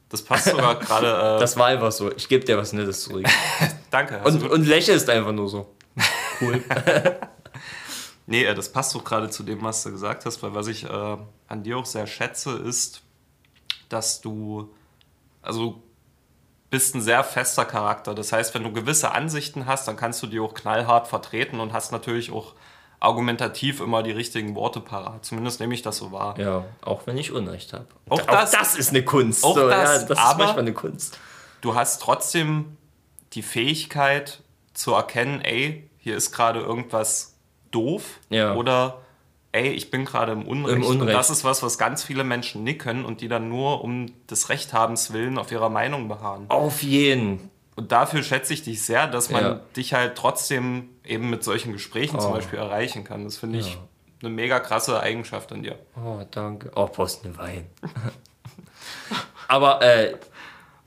Das passt sogar gerade. Äh, Das war einfach so. Ich gebe dir was Nettes zurück. danke. Und, und lächelst einfach nur so. Cool. Nee, äh, das passt so gerade zu dem, was du gesagt hast, weil was ich äh, an dir auch sehr schätze, ist, dass du, also bist ein sehr fester Charakter. Das heißt, wenn du gewisse Ansichten hast, dann kannst du die auch knallhart vertreten und hast natürlich auch argumentativ immer die richtigen Worte parat. Zumindest nehme ich das so wahr. Ja, auch wenn ich Unrecht habe. Auch das- ist eine Kunst. auch so, das, ja, das aber- ist manchmal eine Kunst. Du hast trotzdem die Fähigkeit zu erkennen, ey, hier ist gerade irgendwas doof Ja. oder ey, ich bin gerade im Unrecht. Im Und Unrecht. das ist was, was ganz viele Menschen nicht können und die dann nur um des Rechthabens willen auf ihrer Meinung beharren. Auf jeden. Und dafür schätze ich dich sehr, dass man Ja. dich halt trotzdem eben mit solchen Gesprächen zum Oh. Beispiel erreichen kann. Das finde ich Ja. eine mega krasse Eigenschaft an dir. Oh, danke. Oh, Post eine Wein. Aber äh,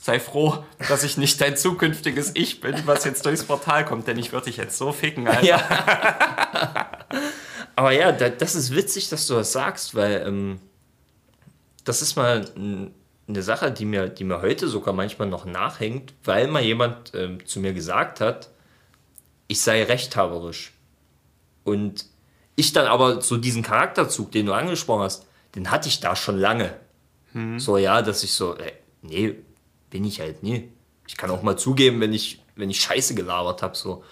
Sei froh, dass ich nicht dein zukünftiges Ich bin, was jetzt durchs Portal kommt, denn ich würde dich jetzt so ficken, Alter. Ja. Aber ja, da, das ist witzig, dass du das sagst, weil ähm, das ist mal eine Sache, die mir, die mir heute sogar manchmal noch nachhängt, weil mal jemand ähm, zu mir gesagt hat, ich sei rechthaberisch. Und ich dann aber so diesen Charakterzug, den du angesprochen hast, den hatte ich da schon lange. So, ja, dass ich so, äh, nee, bin ich halt nie. Ich kann auch mal zugeben, wenn ich, wenn ich Scheiße gelabert habe, so.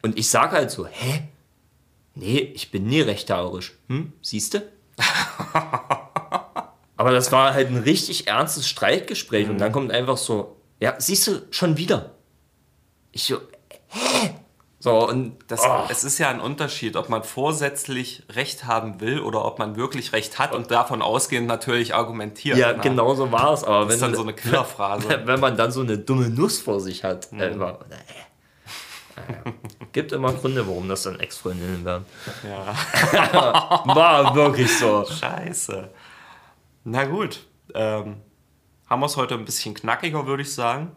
Und ich sage halt so, hä? Nee, ich bin nie rechthaberisch. Hm, siehst du? Aber das war halt ein richtig ernstes Streitgespräch und dann kommt einfach so, ja, siehst du, schon wieder. Ich so, hä? So, und Das, oh, Es ist ja ein Unterschied, ob man vorsätzlich Recht haben will oder ob man wirklich Recht hat und davon ausgehend natürlich argumentiert. ja, ne? genau so war es. Aber Das ist wenn, dann so eine Killerphrase. wenn man dann so eine dumme Nuss vor sich hat, äh, immer, oder, äh. Gibt immer Gründe, warum das dann Ex-Freundinnen werden. Ja. War wirklich so. Scheiße. Na gut. Ähm, haben wir es heute ein bisschen knackiger, würde ich sagen.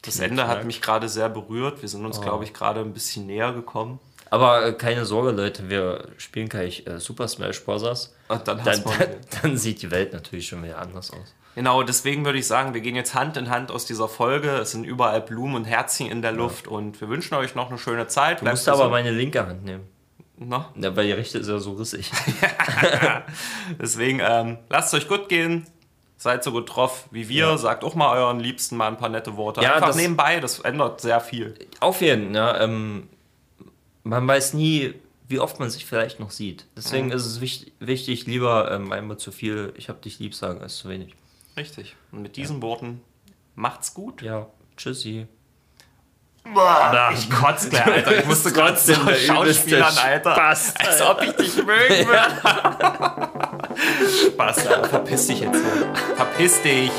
Das Ende hat Knack. mich gerade sehr berührt. Wir sind uns, glaube ich, gerade ein bisschen näher gekommen. Aber äh, keine Sorge, Leute, wir spielen gleich äh, Super Smash Bros. Und dann, Dann, dann, dann sieht die Welt natürlich schon wieder anders aus. Genau, deswegen würde ich sagen, wir gehen jetzt Hand in Hand aus dieser Folge. Es sind überall Blumen und Herzchen in der Luft und wir wünschen euch noch eine schöne Zeit. Du musst aber meine linke Hand nehmen. Na? Ja, weil die rechte ist ja so rissig. Deswegen ähm, lasst es euch gut gehen. Seid so gut drauf wie wir. Sagt auch mal euren Liebsten mal ein paar nette Worte. Ja, Einfach das- nebenbei, das ändert sehr viel. Auf jeden, ja, ähm, man weiß nie, wie oft man sich vielleicht noch sieht. Deswegen ist es wichtig, wichtig lieber ähm, einmal zu viel, ich hab dich lieb sagen, als zu wenig. Richtig. Und mit diesen Worten macht's gut. Ja, tschüssi. Ich kotze gleich, Alter. Ich musste gerade so Schauspielern, Alter. Spaß, Als ob ich dich mögen würde. Spaß, Alter. Verpiss dich jetzt hier. Verpiss dich.